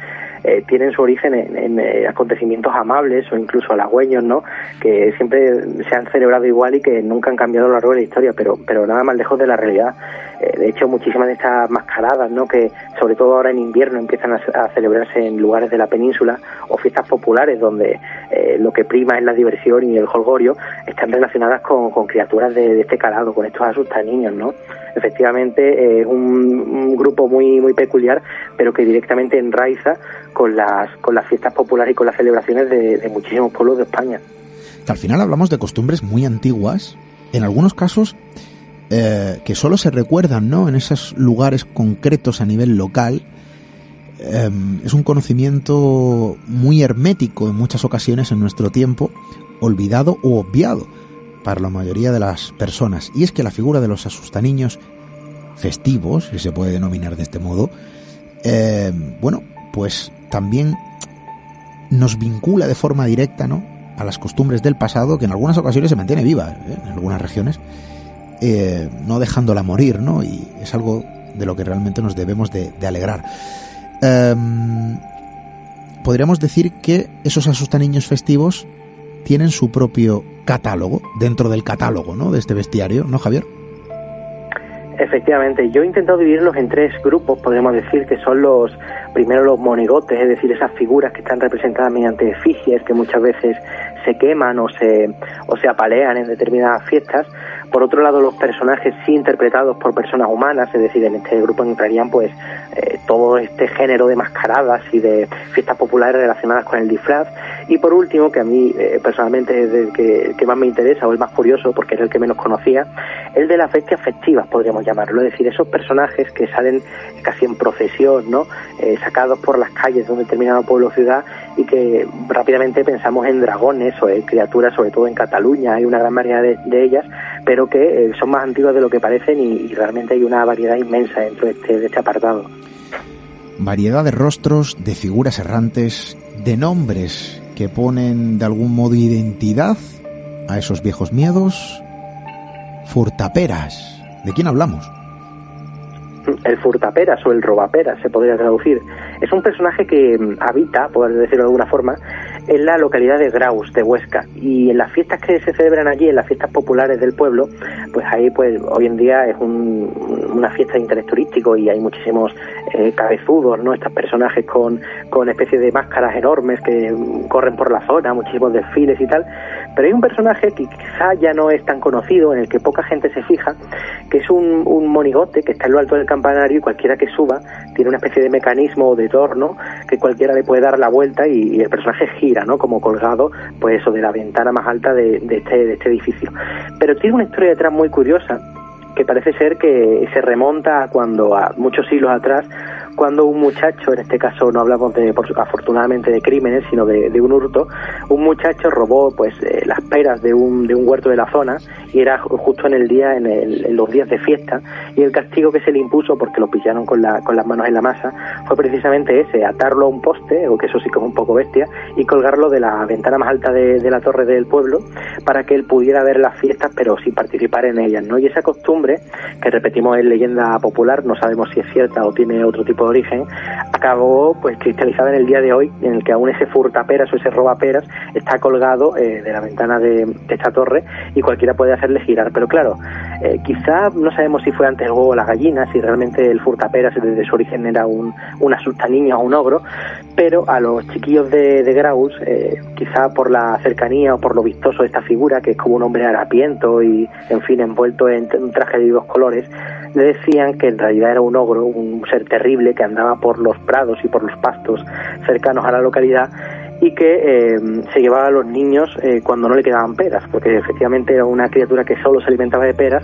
eh, tienen su origen en, eh, acontecimientos amables o incluso halagüeños, ¿no? Que siempre se han celebrado igual y que nunca han cambiado a lo largo de la historia, pero, pero nada más lejos de la realidad. Eh, de hecho, muchísimas de estas mascaradas, ¿no? Que sobre todo ahora en invierno empiezan a, celebrarse en lugares de la península o fiestas populares donde eh, lo que prima es la diversión y el holgorio, están relacionadas con, con criaturas de, este calado, con estos niños, ¿no? Efectivamente, eh, es un, un grupo muy muy peculiar, pero que directamente enraiza con las con las fiestas populares y con las celebraciones de, de muchísimos pueblos de España. Que al final hablamos de costumbres muy antiguas, en algunos casos eh, que solo se recuerdan, ¿no? En esos lugares concretos a nivel local. Eh, es un conocimiento muy hermético en muchas ocasiones en nuestro tiempo, olvidado u obviado para la mayoría de las personas. Y es que la figura de los asustaniños festivos, si se puede denominar de este modo, eh, bueno, pues también nos vincula de forma directa, ¿no? A las costumbres del pasado, que en algunas ocasiones se mantiene viva, ¿eh? en algunas regiones, eh, no dejándola morir, ¿no? Y es algo de lo que realmente nos debemos de, de alegrar. Um, podríamos decir que esos asustaniños festivos tienen su propio catálogo dentro del catálogo, ¿no? De este bestiario, ¿no, Javier? Efectivamente, yo he intentado dividirlos en tres grupos, podríamos decir, que son los, primero los monigotes, es decir, esas figuras que están representadas mediante efigies que muchas veces se queman o se, o se apalean en determinadas fiestas. Por otro lado, los personajes sí interpretados por personas humanas, es decir, en este grupo entrarían pues eh, todo este género de mascaradas y de fiestas populares relacionadas con el disfraz. Y por último, que a mí eh, personalmente es el que, el que, más me interesa o el más curioso, porque es el que menos conocía, el de las bestias festivas, podríamos llamarlo. Es decir, esos personajes que salen casi en procesión, ¿no? Eh, sacados por las calles de un determinado pueblo o ciudad y que rápidamente pensamos en dragones o en criaturas, sobre todo en Cataluña, hay una gran variedad de, ellas, pero que eh, son más antiguas de lo que parecen y, y, realmente hay una variedad inmensa dentro de este, de este apartado. Variedad de rostros, de figuras errantes, de nombres que ponen de algún modo identidad a esos viejos miedos. Furtaperas. ¿De quién hablamos? El furtaperas o el robaperas se podría traducir. Es un personaje que habita, por decirlo de alguna forma, en la localidad de Graus, de Huesca. Y en las fiestas que se celebran allí, en las fiestas populares del pueblo, pues ahí pues hoy en día es un, una fiesta de interés turístico y hay muchísimos eh, cabezudos, ¿no? Estos personajes con, con especies de máscaras enormes que corren por la zona, muchísimos desfiles y tal. Pero hay un personaje que quizá ya no es tan conocido, en el que poca gente se fija, que es un, un monigote que está en lo alto del campanario y cualquiera que suba tiene una especie de mecanismo o de torno que cualquiera le puede dar la vuelta y, y el personaje gira, ¿no? Como colgado, pues eso, de la ventana más alta de, de, este, de este edificio. Pero tiene una historia detrás muy curiosa que parece ser que se remonta a cuando a muchos siglos atrás cuando un muchacho, en este caso no hablamos de, por, afortunadamente de crímenes, sino de, un hurto, un muchacho robó pues eh, las peras de un, de un huerto de la zona y era justo en el día, en, el, los días de fiesta, y el castigo que se le impuso, porque lo pillaron con, la, con las manos en la masa, fue precisamente ese, atarlo a un poste, o que eso sí que es un poco bestia, y colgarlo de la ventana más alta de, de la torre del pueblo, para que él pudiera ver las fiestas, pero sin participar en ellas, ¿no? Y esa costumbre, que repetimos en leyenda popular, no sabemos si es cierta o tiene otro tipo de origen, acabó pues cristalizada en el día de hoy, en el que aún ese furtaperas o ese robaperas está colgado eh, de la ventana de, esta torre y cualquiera puede hacerle girar. Pero claro, eh, quizá no sabemos si fue antes el huevo o la gallina, si realmente el furtaperas desde su origen era un, un asustaniño o un ogro, pero a los chiquillos de, Graus, eh, quizá por la cercanía o por lo vistoso de esta figura, que es como un hombre harapiento y, en fin, envuelto en un traje de dos colores, le decían que en realidad era un ogro, un ser terrible que andaba por los prados y por los pastos cercanos a la localidad y que eh, se llevaba a los niños eh, cuando no le quedaban peras, porque efectivamente era una criatura que solo se alimentaba de peras,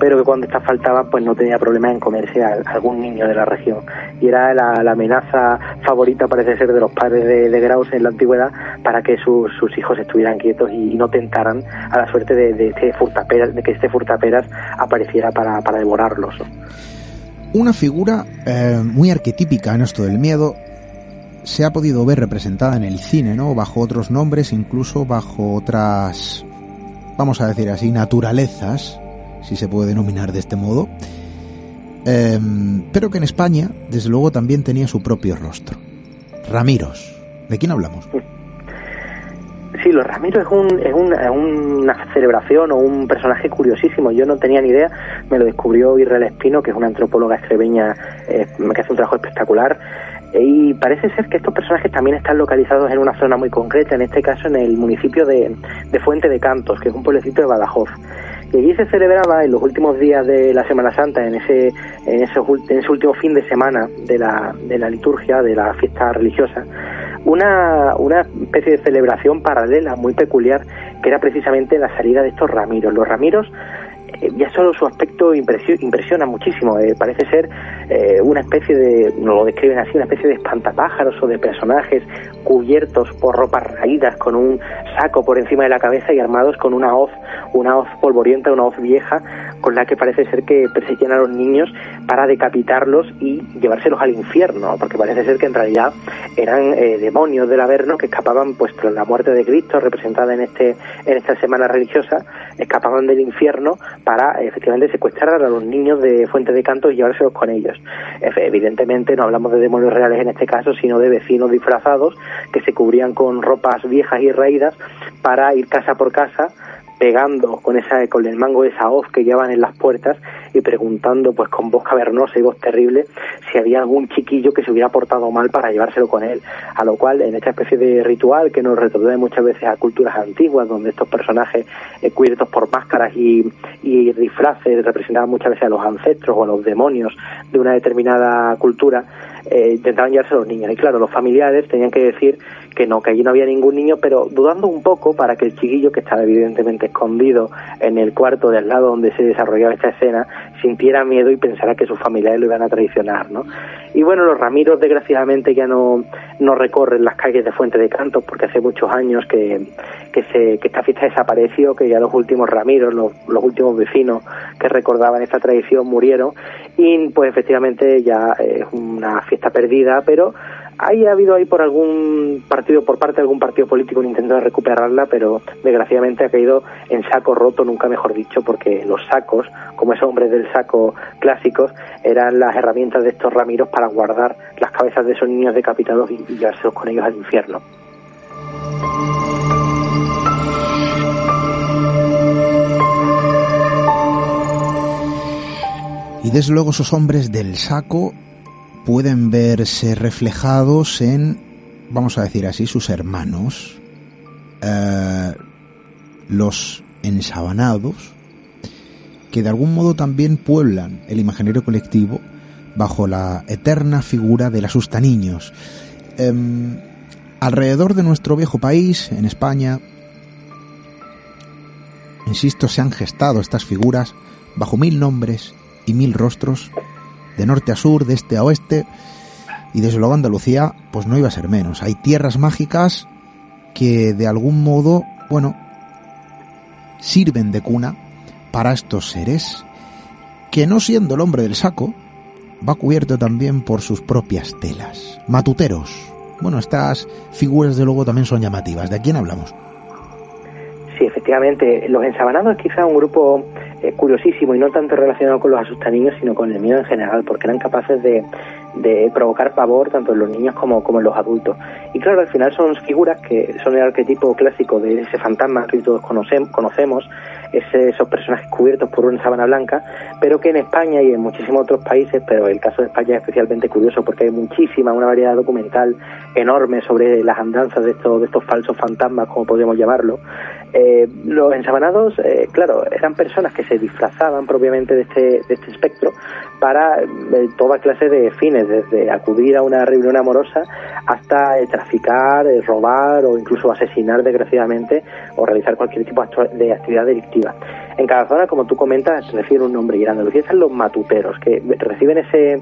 pero que cuando estas faltaban pues no tenía problema en comerse a, algún niño de la región. Y era la, amenaza favorita, parece ser, de los padres de, de Graus en la antigüedad para que sus, hijos estuvieran quietos y, y, no tentaran a la suerte de, de, este furtaperas, de que este furtaperas apareciera para, para devorarlos. Una figura eh, muy arquetípica en esto del miedo se ha podido ver representada en el cine, ¿no? Bajo otros nombres, incluso bajo otras, vamos a decir así, naturalezas, si se puede denominar de este modo. eh, pero que en España, desde luego, también tenía su propio rostro. Ramiros. ¿De quién hablamos? Sí, los Ramiro es, un, es una, es una celebración o un personaje curiosísimo. Yo no tenía ni idea, me lo descubrió Irrel Espino, que es una antropóloga extremeña eh, que hace un trabajo espectacular. Y parece ser que estos personajes también están localizados en una zona muy concreta, en este caso en el municipio de, de Fuente de Cantos, que es un pueblecito de Badajoz. Y allí se celebraba en los últimos días de la Semana Santa, en ese, en ul- en ese último fin de semana de la, de la liturgia, de la fiesta religiosa, una, una especie de celebración paralela muy peculiar, que era precisamente la salida de estos ramiros. Los ramiros eh, ya solo su aspecto impresio- impresiona muchísimo. eh, parece ser eh, una especie de, no lo describen así, una especie de espantapájaros o de personajes cubiertos por ropas raídas, con un saco por encima de la cabeza y armados con una hoz, una hoz polvorienta, una hoz vieja, con la que parece ser que perseguían a los niños para decapitarlos y llevárselos al infierno, porque parece ser que en realidad eran eh, demonios del Averno que escapaban, pues tras la muerte de Cristo, representada en este en esta semana religiosa, escapaban del infierno para efectivamente secuestrar a los niños de Fuente de Canto y llevárselos con ellos. Evidentemente no hablamos de demonios reales en este caso, sino de vecinos disfrazados que se cubrían con ropas viejas y raídas para ir casa por casa pegando con esa con el mango de esa hoz que llevan en las puertas y preguntando pues con voz cavernosa y voz terrible si había algún chiquillo que se hubiera portado mal para llevárselo con él. A lo cual en esta especie de ritual que nos retrotrae muchas veces a culturas antiguas donde estos personajes eh, cubiertos por máscaras y, y disfraces representaban muchas veces a los ancestros o a los demonios de una determinada cultura eh, intentaban llevarse los niños y claro los familiares tenían que decir que no, que allí no había ningún niño, pero dudando un poco para que el chiquillo, que estaba evidentemente escondido en el cuarto del lado donde se desarrollaba esta escena, sintiera miedo y pensara que sus familiares lo iban a traicionar, ¿no? Y bueno, los Ramiros desgraciadamente ya no, no recorren las calles de Fuente de Cantos porque hace muchos años que, que, se, que esta fiesta desapareció, que ya los últimos Ramiros, los, los últimos vecinos que recordaban esta tradición murieron y pues efectivamente ya es una fiesta perdida, pero hay ha habido ahí por algún partido, por parte de algún partido político un intento de recuperarla, pero desgraciadamente ha caído en saco roto, nunca mejor dicho, porque los sacos, como esos hombres del saco clásicos, eran las herramientas de estos ramiros para guardar las cabezas de esos niños decapitados y, llevárselos con ellos al infierno. Y desde luego esos hombres del saco pueden verse reflejados en, vamos a decir así, sus hermanos, eh, los ensabanados, que de algún modo también pueblan el imaginario colectivo bajo la eterna figura del asustaniños. Em, alrededor de nuestro viejo país, en España, insisto, se han gestado estas figuras bajo mil nombres y mil rostros, de norte a sur, de este a oeste, y desde luego Andalucía, pues no iba a ser menos. Hay tierras mágicas que de algún modo, bueno, sirven de cuna para estos seres, que no siendo el hombre del saco, va cubierto también por sus propias telas. Matuteros. Bueno, estas figuras de luego también son llamativas. ¿De quién hablamos? Sí, efectivamente, los ensabanados es quizá un grupo eh, curiosísimo y no tanto relacionado con los asustaniños, sino con el miedo en general, porque eran capaces de, de provocar pavor tanto en los niños como, en los adultos. Y claro, al final son figuras que son el arquetipo clásico de ese fantasma que todos conocem- conocemos, ese- esos personajes cubiertos por una sábana blanca, pero que en España y en muchísimos otros países, pero el caso de España es especialmente curioso porque hay muchísima, una variedad documental enorme sobre las andanzas de estos, de estos falsos fantasmas, como podríamos llamarlo. Eh, los ensabanados, eh, claro, eran personas que se disfrazaban propiamente de este, de este espectro para eh, toda clase de fines, desde acudir a una reunión amorosa hasta eh, traficar, eh, robar o incluso asesinar desgraciadamente o realizar cualquier tipo de actividad delictiva. En cada zona, como tú comentas, reciben un nombre y en Andalucía están los matuteros, que reciben ese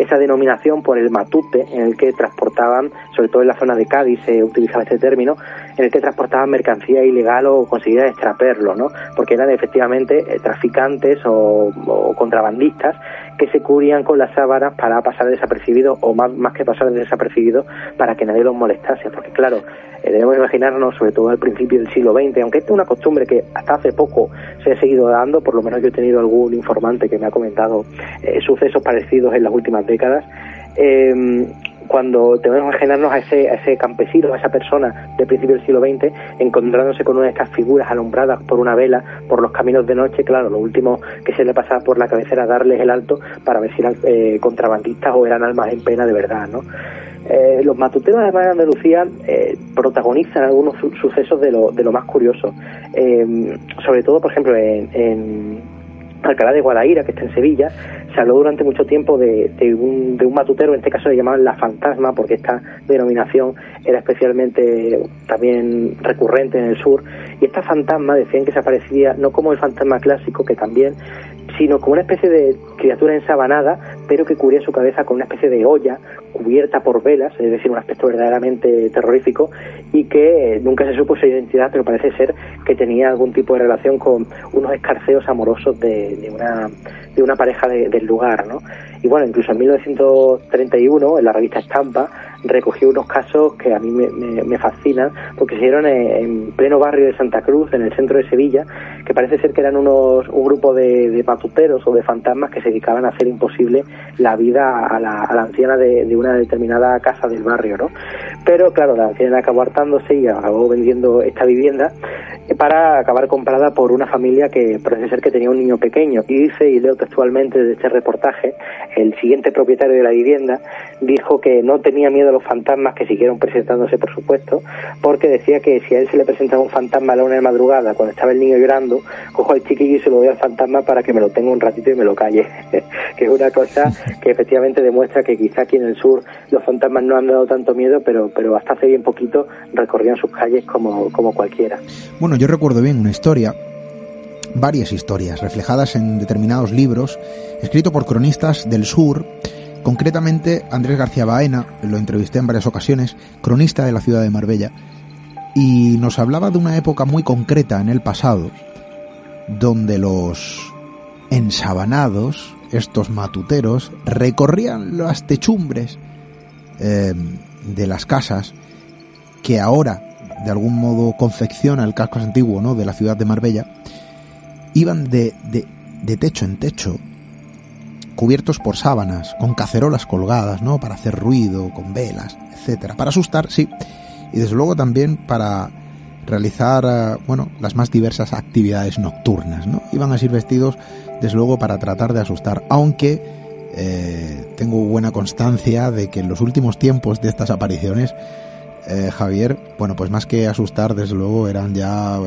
esa denominación por el matute en el que transportaban, sobre todo en la zona de Cádiz se utilizaba este término, en el que transportaban mercancía ilegal o conseguían extraperlo, ¿no? Porque eran efectivamente eh, traficantes o, o contrabandistas que se cubrían con las sábanas para pasar desapercibidos o más, más que pasar desapercibidos para que nadie los molestase, porque claro, eh, debemos imaginarnos, sobre todo al principio del siglo XX, aunque esta es una costumbre que hasta hace poco se ha seguido dando, por lo menos yo he tenido algún informante que me ha comentado eh, sucesos parecidos en las últimas décadas, eh, cuando debemos imaginarnos a ese, a ese campesino, a esa persona del principio del siglo XX, encontrándose con una de estas figuras alumbradas por una vela por los caminos de noche, claro, lo último que se le pasaba por la cabeza era darles el alto para ver si eran eh, contrabandistas o eran almas en pena de verdad, ¿no? Eh, los matuteros además de Andalucía eh, protagonizan algunos su- sucesos de lo, de lo más curioso. Eh, sobre todo, por ejemplo, en, en Alcalá de Guadaira, que está en Sevilla, se habló durante mucho tiempo de, un, de un matutero, en este caso le llamaban la fantasma, porque esta denominación era especialmente también recurrente en el sur. Y esta fantasma decían que se aparecía no como el fantasma clásico, que también, sino como una especie de criatura ensabanada, pero que cubría su cabeza con una especie de olla cubierta por velas, es decir, un aspecto verdaderamente terrorífico, y que eh, nunca se supo su identidad, pero parece ser que tenía algún tipo de relación con unos escarceos amorosos de, de una, de una pareja de- del lugar, ¿no? Y bueno, incluso en 1931, en la revista Estampa, recogió unos casos que a mí me, me- fascinan, porque se dieron en, en pleno barrio de Santa Cruz, en el centro de Sevilla, que parece ser que eran unos un grupo de, de o de fantasmas que se dedicaban a hacer imposible la vida a la, anciana de, de una determinada casa del barrio, ¿no? Pero claro, la anciana acabó hartándose y acabó vendiendo esta vivienda para acabar comprada por una familia que parece ser que tenía un niño pequeño. Y dice, y leo textualmente de este reportaje, el siguiente propietario de la vivienda dijo que no tenía miedo a los fantasmas que siguieron presentándose, por supuesto, porque decía que si a él se le presentaba un fantasma a la una de madrugada, cuando estaba el niño llorando, cojo al chiquillo y se lo doy al fantasma para que me lo tenga un ratito y me lo calle. <laughs> que es una cosa que efectivamente demuestra que quizá aquí en el sur los fantasmas no han dado tanto miedo, pero, pero hasta hace bien poquito recorrían sus calles como, como cualquiera. Bueno, yo recuerdo bien una historia, varias historias reflejadas en determinados libros, escrito por cronistas del sur, concretamente Andrés García Baena, lo entrevisté en varias ocasiones, cronista de la ciudad de Marbella, y nos hablaba de una época muy concreta en el pasado, donde los ensabanados, estos matuteros, recorrían las techumbres eh, de las casas que ahora de algún modo confecciona el casco antiguo ¿no? de la ciudad de Marbella, iban de, de, de techo en techo, cubiertos por sábanas, con cacerolas colgadas, ¿no? Para hacer ruido, con velas, etcétera. Para asustar, sí. Y desde luego también para realizar, eh, bueno, las más diversas actividades nocturnas, ¿no? Iban así vestidos, desde luego, para tratar de asustar, aunque eh, tengo buena constancia de que en los últimos tiempos de estas apariciones, eh, Javier, bueno, pues más que asustar, desde luego, eran ya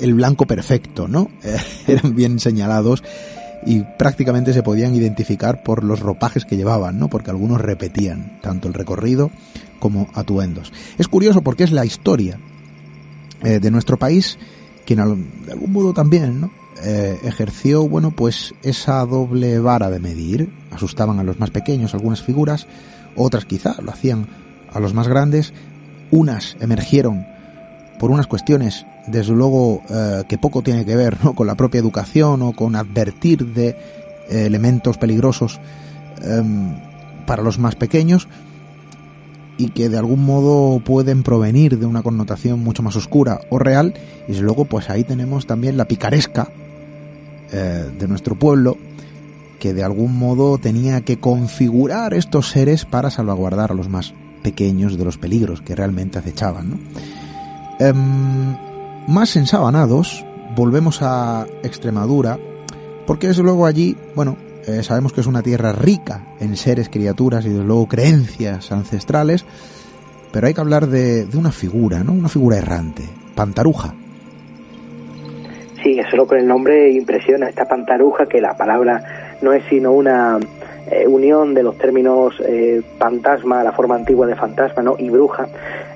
el blanco perfecto, ¿no? <laughs> Eran bien señalados y prácticamente se podían identificar por los ropajes que llevaban, ¿no? Porque algunos repetían tanto el recorrido como atuendos. Es curioso porque es la historia eh, de nuestro país quien de algún modo también, ¿no? Eh, ejerció, bueno, pues esa doble vara de medir. Asustaban a los más pequeños algunas figuras, otras quizá lo hacían a los más grandes. Unas emergieron por unas cuestiones, desde luego, eh, que poco tiene que ver ¿no? con la propia educación o con advertir de eh, elementos peligrosos em, para los más pequeños y que de algún modo pueden provenir de una connotación mucho más oscura o real y luego pues ahí tenemos también la picaresca eh, de nuestro pueblo que de algún modo tenía que configurar estos seres para salvaguardar a los más pequeños de los peligros que realmente acechaban. Em, más ensabanados, volvemos a Extremadura, porque desde luego allí, bueno, eh, sabemos que es una tierra rica en seres, criaturas y desde luego creencias ancestrales, pero hay que hablar de, de una figura, ¿no? Una figura errante, Pantaruja. Sí, que solo con el nombre impresiona esta pantaruja, que la palabra no es sino una eh, unión de los términos eh, fantasma, la forma antigua de fantasma, ¿no? y bruja.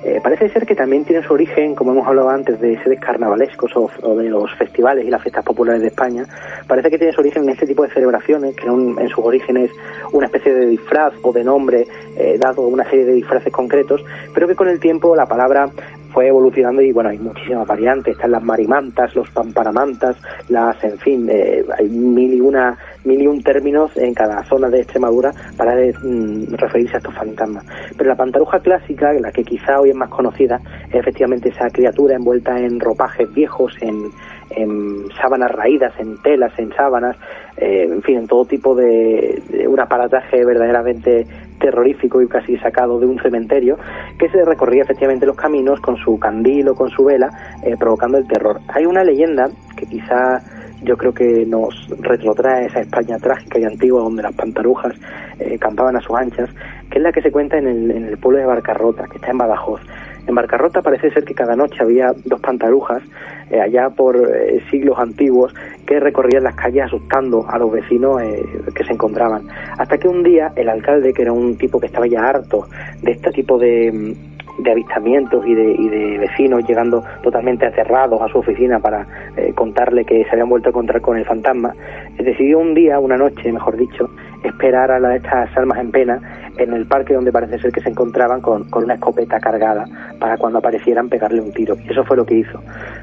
Eh, parece ser que también tiene su origen, como hemos hablado antes, de sedes carnavalescos o, de los festivales y las fiestas populares de España. Parece que tiene su origen en este tipo de celebraciones, que en, en sus orígenes una especie de disfraz o de nombre eh, dado a una serie de disfraces concretos, pero que con el tiempo la palabra fue evolucionando y bueno, hay muchísimas variantes, están las marimantas, los pamparamantas, las, en fin, eh, hay mil y una mil términos en cada zona de Extremadura para mm, referirse a estos fantasmas. Pero la pantaruja clásica, la que quizá hoy es más conocida, es efectivamente esa criatura envuelta en ropajes viejos, en, en sábanas raídas, en telas, en sábanas, eh, en fin, en todo tipo de, de un aparataje verdaderamente terrorífico y casi sacado de un cementerio, que se recorría efectivamente los caminos con su candil o con su vela, eh, provocando el terror. Hay una leyenda que quizá yo creo que nos retrotrae esa España trágica y antigua donde las pantarujas eh, campaban a sus anchas, que es la que se cuenta en el, en el pueblo de Barcarrota, que está en Badajoz. En Barcarrota parece ser que cada noche había dos pantarujas, eh, allá por eh, siglos antiguos, que recorrían las calles asustando a los vecinos eh, que se encontraban. Hasta que un día el alcalde, que era un tipo que estaba ya harto de este tipo de, de avistamientos y de, vecinos llegando totalmente aterrados a su oficina para eh, contarle que se habían vuelto a encontrar con el fantasma, eh, decidió un día, una noche, mejor dicho, esperar a estas almas en pena en el parque donde parece ser que se encontraban con, con una escopeta cargada para cuando aparecieran pegarle un tiro. Y eso fue lo que hizo.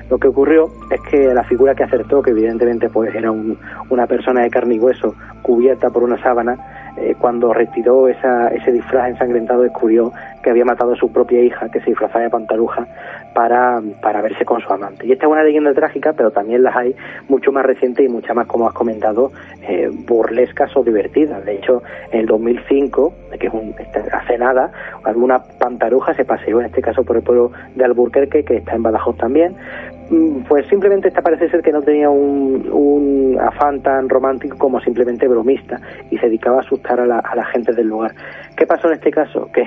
Lo que ocurrió es que la figura que acertó, que evidentemente pues era un- una persona de carne y hueso cubierta por una sábana, eh, cuando retiró esa, ese disfraz ensangrentado descubrió que había matado a su propia hija, que se disfrazaba de pantaruja, para, para verse con su amante. Y esta es una leyenda trágica, pero también las hay mucho más recientes y muchas más, como has comentado, eh, burlescas o divertidas. De hecho, en el 2005, que es un, este, hace nada, alguna pantaruja se paseó, en este caso por el pueblo de Alburquerque, que está en Badajoz también, pues simplemente esta parece ser que no tenía un, afán tan romántico como simplemente bromista y se dedicaba a asustar a la, gente del lugar. ¿Qué pasó en este caso? <laughs> Que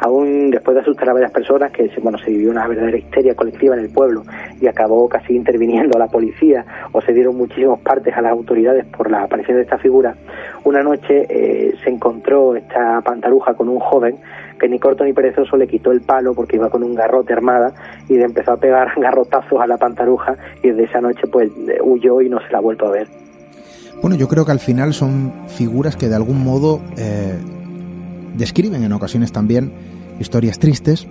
aún después de asustar a varias personas, que bueno, se vivió una verdadera histeria colectiva en el pueblo y acabó casi interviniendo la policía o se dieron muchísimos partes a las autoridades por la aparición de esta figura, una noche eh, se encontró esta pantaruja con un joven que ni corto ni perezoso le quitó el palo porque iba con un garrote armada y le empezó a pegar <laughs> garrotazos a la pantaruja y desde esa noche pues huyó y no se la ha vuelto a ver. Bueno, yo creo que al final son figuras que de algún modo eh, describen en ocasiones también historias tristes.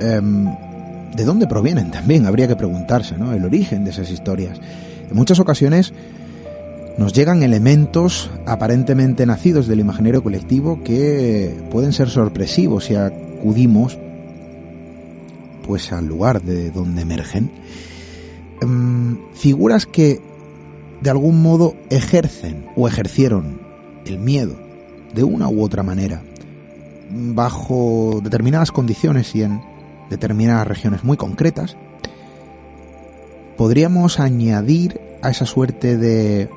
Em, ¿De dónde provienen también? Habría que preguntarse, ¿no? El origen de esas historias. En muchas ocasiones nos llegan elementos aparentemente nacidos del imaginario colectivo que pueden ser sorpresivos si acudimos pues al lugar de donde emergen. Em, figuras que de algún modo ejercen o ejercieron el miedo de una u otra manera bajo determinadas condiciones y en determinadas regiones muy concretas, podríamos añadir a esa suerte de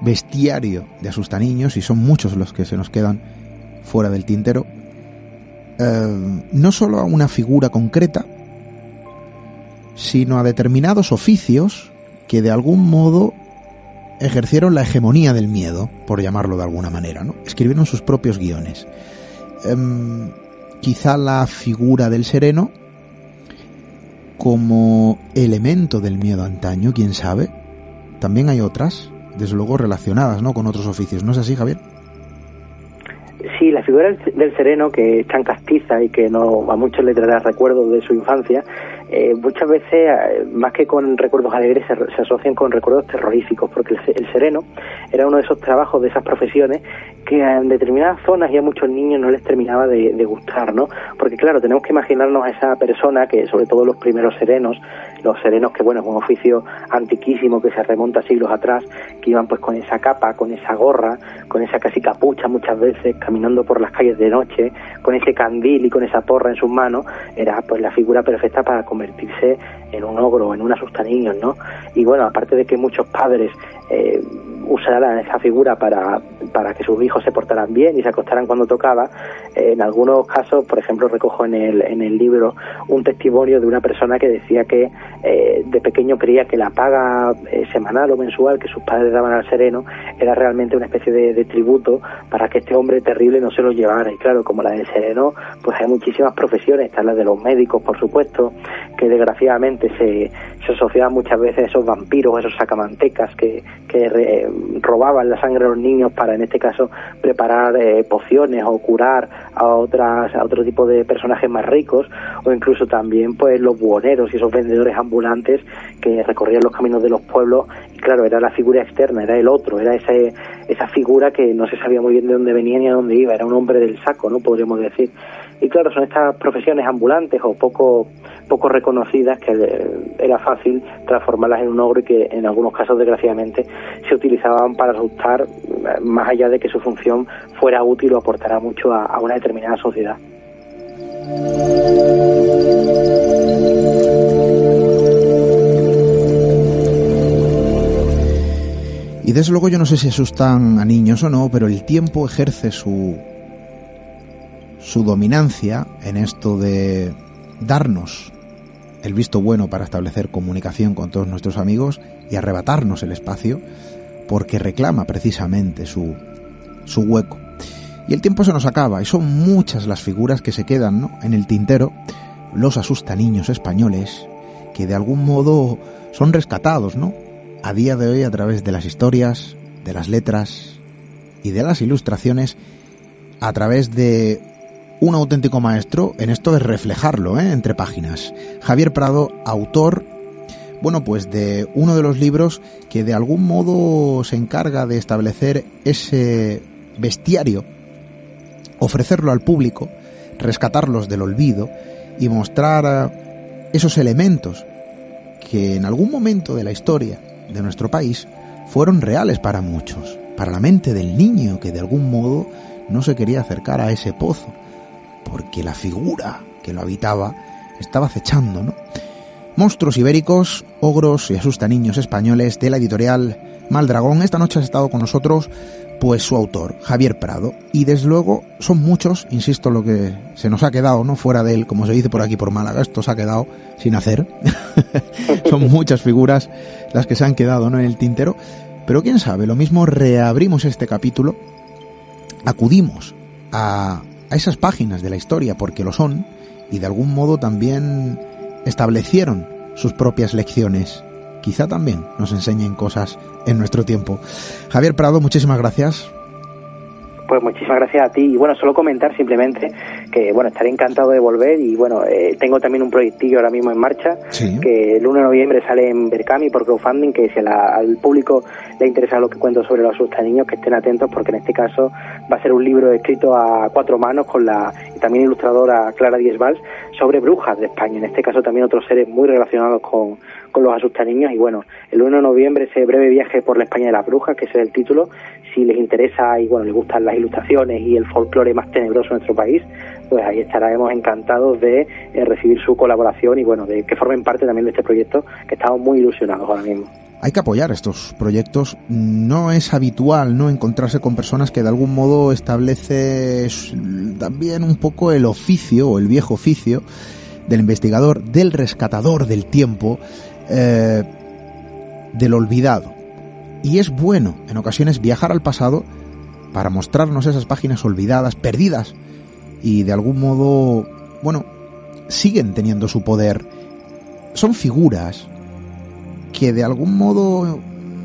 bestiario de asustaniños, y son muchos los que se nos quedan fuera del tintero, eh, no solo a una figura concreta, sino a determinados oficios que de algún modo ejercieron la hegemonía del miedo, por llamarlo de alguna manera, ¿no? Escribieron sus propios guiones. Em, quizá la figura del sereno como elemento del miedo antaño, quién sabe. También hay otras, desde luego relacionadas, ¿no? Con otros oficios. ¿No es así, Javier? Sí, la figura del- sereno, que es tan castiza y que no a muchos le traerá recuerdos de su infancia, eh, muchas veces, eh, más que con recuerdos alegres, se, se asocian con recuerdos terroríficos, porque el, el sereno era uno de esos trabajos, de esas profesiones, que en determinadas zonas y a muchos niños no les terminaba de gustar, ¿no? Porque claro, tenemos que imaginarnos a esa persona que, sobre todo los primeros serenos, los serenos que, bueno, es un oficio antiquísimo que se remonta siglos atrás, que iban pues con esa capa, con esa gorra, con esa casi capucha muchas veces, caminando por las calles de noche, con ese candil y con esa porra en sus manos, era pues la figura perfecta para convertirse en un ogro, en un asustaniños, ¿no? Y bueno, aparte de que muchos padres eh, usaran esa figura para, para que sus hijos se portaran bien y se acostaran cuando tocaba, eh, en algunos casos, por ejemplo, recojo en el, en el libro un testimonio de una persona que decía que eh, de pequeño creía que la paga eh, semanal o mensual que sus padres daban al sereno era realmente una especie de, tributo para que este hombre terrible no se lo llevara. Y claro, como la del sereno, pues hay muchísimas profesiones, está la de los médicos, por supuesto, que desgraciadamente se, se asociaban muchas veces a esos vampiros, esos sacamantecas que, que robaban la sangre de los niños para, en este caso, preparar eh, pociones o curar a otras a otro tipo de personajes más ricos o incluso también pues los buhoneros y esos vendedores ambulantes que recorrían los caminos de los pueblos y claro era la figura externa era el otro era ese esa figura que no se sabía muy bien de dónde venía ni a dónde iba era un hombre del saco no podríamos decir y claro son estas profesiones ambulantes o poco poco reconocidas que eh, era fácil transformarlas en un ogro y que en algunos casos desgraciadamente se utilizaban para asustar eh, más allá de que su función fuera útil o aportara mucho a, a una determinada sociedad. Y desde luego yo no sé si asustan a niños o no, pero el tiempo ejerce su su dominancia en esto de darnos el visto bueno para establecer comunicación con todos nuestros amigos y arrebatarnos el espacio porque reclama precisamente su, su hueco. Y el tiempo se nos acaba y son muchas las figuras que se quedan ¿no? en el tintero, los niños españoles, que de algún modo son rescatados, ¿no? A día de hoy a través de las historias, de las letras y de las ilustraciones, a través de un auténtico maestro en esto de reflejarlo ¿eh? entre páginas. Javier Prado, autor, bueno, pues de uno de los libros que de algún modo se encarga de establecer ese bestiario, ofrecerlo al público, rescatarlos del olvido y mostrar eh, esos elementos que en algún momento de la historia de nuestro país fueron reales para muchos, para la mente del niño que de algún modo no se quería acercar a ese pozo porque la figura que lo habitaba estaba acechando, ¿no? Monstruos ibéricos, ogros y niños españoles de la editorial Maldragón. Esta noche ha estado con nosotros, pues su autor, Javier Prado. Y desde luego son muchos, insisto, lo que se nos ha quedado, ¿no? Fuera de él, como se dice por aquí por Málaga, esto se ha quedado sin hacer. <laughs> son muchas figuras las que se han quedado, ¿no? En el tintero. Pero quién sabe, lo mismo reabrimos este capítulo, acudimos a a esas páginas de la historia porque lo son y de algún modo también establecieron sus propias lecciones. Quizá también nos enseñen cosas en nuestro tiempo. Javier Prado, muchísimas gracias pues muchísimas gracias a ti. Y bueno, solo comentar simplemente que, bueno, estaré encantado de volver y bueno, eh, tengo también un proyectillo ahora mismo en marcha, que el 1 de noviembre sale en Berkami por crowdfunding, que si al público le interesa lo que cuento sobre los niños, que estén atentos porque en este caso va a ser un libro escrito a cuatro manos con la y también ilustradora Clara Díez Valls sobre brujas de España. En este caso también otros seres muy relacionados con, con los asustaniños y bueno, el 1 de noviembre ese breve viaje por la España de las brujas, que es el título, si les interesa y bueno, les gustan las ilustraciones y el folclore más tenebroso de nuestro país, pues ahí estaremos encantados de eh, recibir su colaboración y bueno, de que formen parte también de este proyecto, que estamos muy ilusionados ahora mismo. Hay que apoyar estos proyectos. No es habitual no encontrarse con personas que de algún modo establece también un poco el oficio o el viejo oficio del investigador, del rescatador del tiempo, eh, del olvidado. Y es bueno en ocasiones viajar al pasado para mostrarnos esas páginas olvidadas, perdidas, y de algún modo, bueno, siguen teniendo su poder. Son figuras que de algún modo,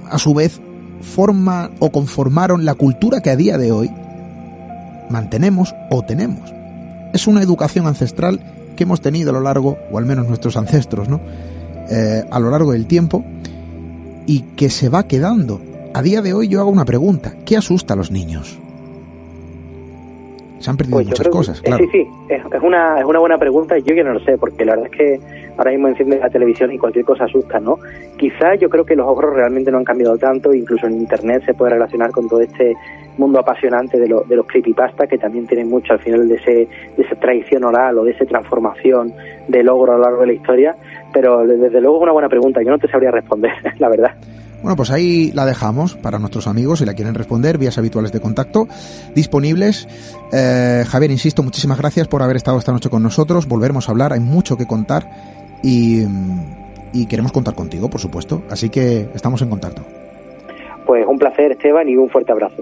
a su vez, forman o conformaron la cultura que a día de hoy mantenemos o tenemos. Es una educación ancestral que hemos tenido a lo largo, o al menos nuestros ancestros, ¿no? Eh, a lo largo del tiempo y que se va quedando. A día de hoy yo hago una pregunta, ¿qué asusta a los niños? Se han perdido Pues muchas que- cosas, claro. Sí, sí, es, es una, es una buena pregunta y yo que no lo sé, porque la verdad es que ahora mismo enciende la televisión y cualquier cosa asusta, ¿no? Quizá yo creo que los ogros realmente no han cambiado tanto, incluso en Internet se puede relacionar con todo este mundo apasionante de, lo- de los creepypasta, que también tienen mucho al final de, ese, de esa tradición oral o de esa transformación del ogro a lo largo de la historia, pero desde luego es una buena pregunta, yo no te sabría responder, <laughs> la verdad. Bueno, pues ahí la dejamos para nuestros amigos, si la quieren responder, vías habituales de contacto disponibles. Eh, Javier, insisto, muchísimas gracias por haber estado esta noche con nosotros. Volveremos a hablar, hay mucho que contar y, y queremos contar contigo, por supuesto. Así que estamos en contacto. Pues un placer, Esteban, y un fuerte abrazo.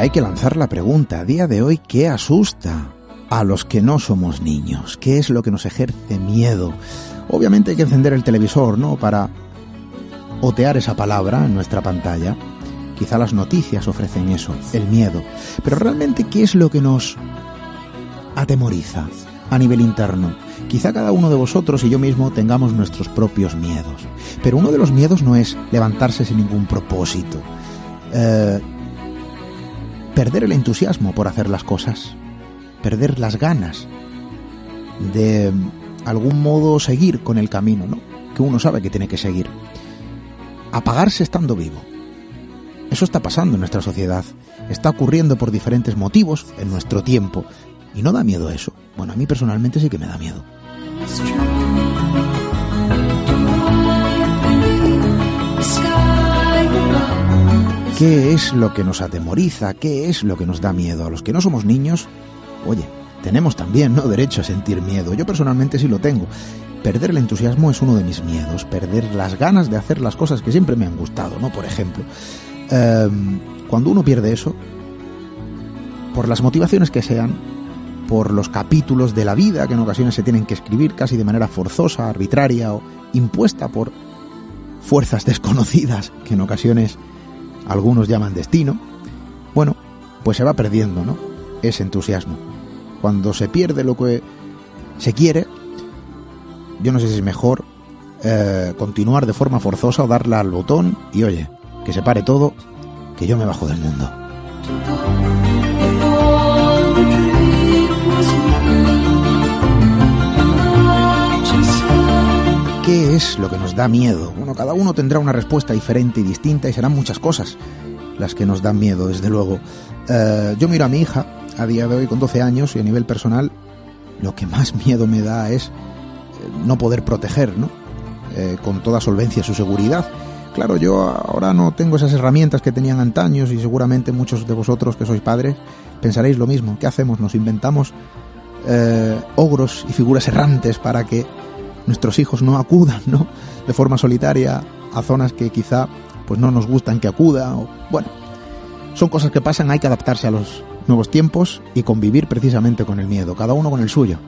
Hay que lanzar la pregunta a día de hoy, ¿qué asusta a los que no somos niños? ¿Qué es lo que nos ejerce miedo? Obviamente hay que encender el televisor, ¿no? Para otear esa palabra en nuestra pantalla. Quizá las noticias ofrecen eso, el miedo. Pero realmente, ¿qué es lo que nos atemoriza a nivel interno? Quizá cada uno de vosotros y yo mismo tengamos nuestros propios miedos. Pero uno de los miedos no es levantarse sin ningún propósito. Eh, perder el entusiasmo por hacer las cosas, perder las ganas de algún modo seguir con el camino, ¿no? Que uno sabe que tiene que seguir. Apagarse estando vivo. Eso está pasando en nuestra sociedad. Está ocurriendo por diferentes motivos en nuestro tiempo. ¿Y no da miedo eso? Bueno, a mí personalmente sí que me da miedo. ¿Qué es lo que nos atemoriza? ¿Qué es lo que nos da miedo? A los que no somos niños, oye, tenemos también ¿no? derecho a sentir miedo. Yo personalmente sí lo tengo. Perder el entusiasmo es uno de mis miedos. Perder las ganas de hacer las cosas que siempre me han gustado, ¿no? Por ejemplo, eh, cuando uno pierde eso, por las motivaciones que sean, por los capítulos de la vida que en ocasiones se tienen que escribir casi de manera forzosa, arbitraria o impuesta por fuerzas <laughs> desconocidas que en ocasiones algunos llaman destino, bueno, pues se va perdiendo, ¿no? Ese entusiasmo. Cuando se pierde lo que se quiere, yo no sé si es mejor eh, continuar de forma forzosa o darle al botón y oye, que se pare todo, que yo me bajo del mundo. Lo que nos da miedo? Bueno, cada uno tendrá una respuesta diferente y distinta y serán muchas cosas las que nos dan miedo, desde luego. Eh, yo miro a mi hija a día de hoy con 12 años y a nivel personal lo que más miedo me da es eh, no poder proteger, ¿no? Eh, con toda solvencia su seguridad. Claro, yo ahora no tengo esas herramientas que tenían antaños y seguramente muchos de vosotros que sois padres pensaréis lo mismo. ¿Qué hacemos? Nos inventamos ogros y figuras errantes para que nuestros hijos no acudan, ¿no? De forma solitaria a zonas que quizá pues no nos gustan que acuda o bueno, son cosas que pasan, hay que adaptarse a los nuevos tiempos y convivir precisamente con el miedo, cada uno con el suyo.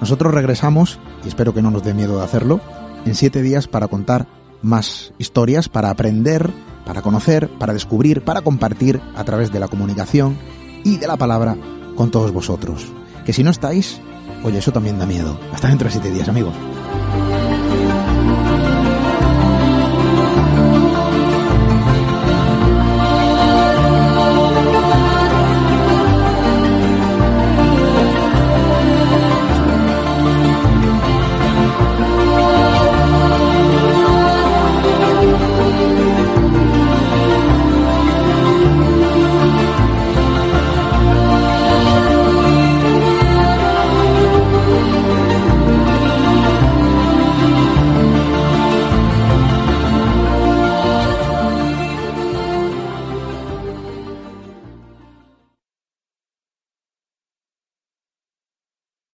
Nosotros regresamos, y espero que no nos dé miedo de hacerlo, en siete días para contar más historias, para aprender, para conocer, para descubrir, para compartir a través de la comunicación y de la palabra con todos vosotros. Que si no estáis, oye, eso también da miedo. Hasta dentro de siete días, amigos.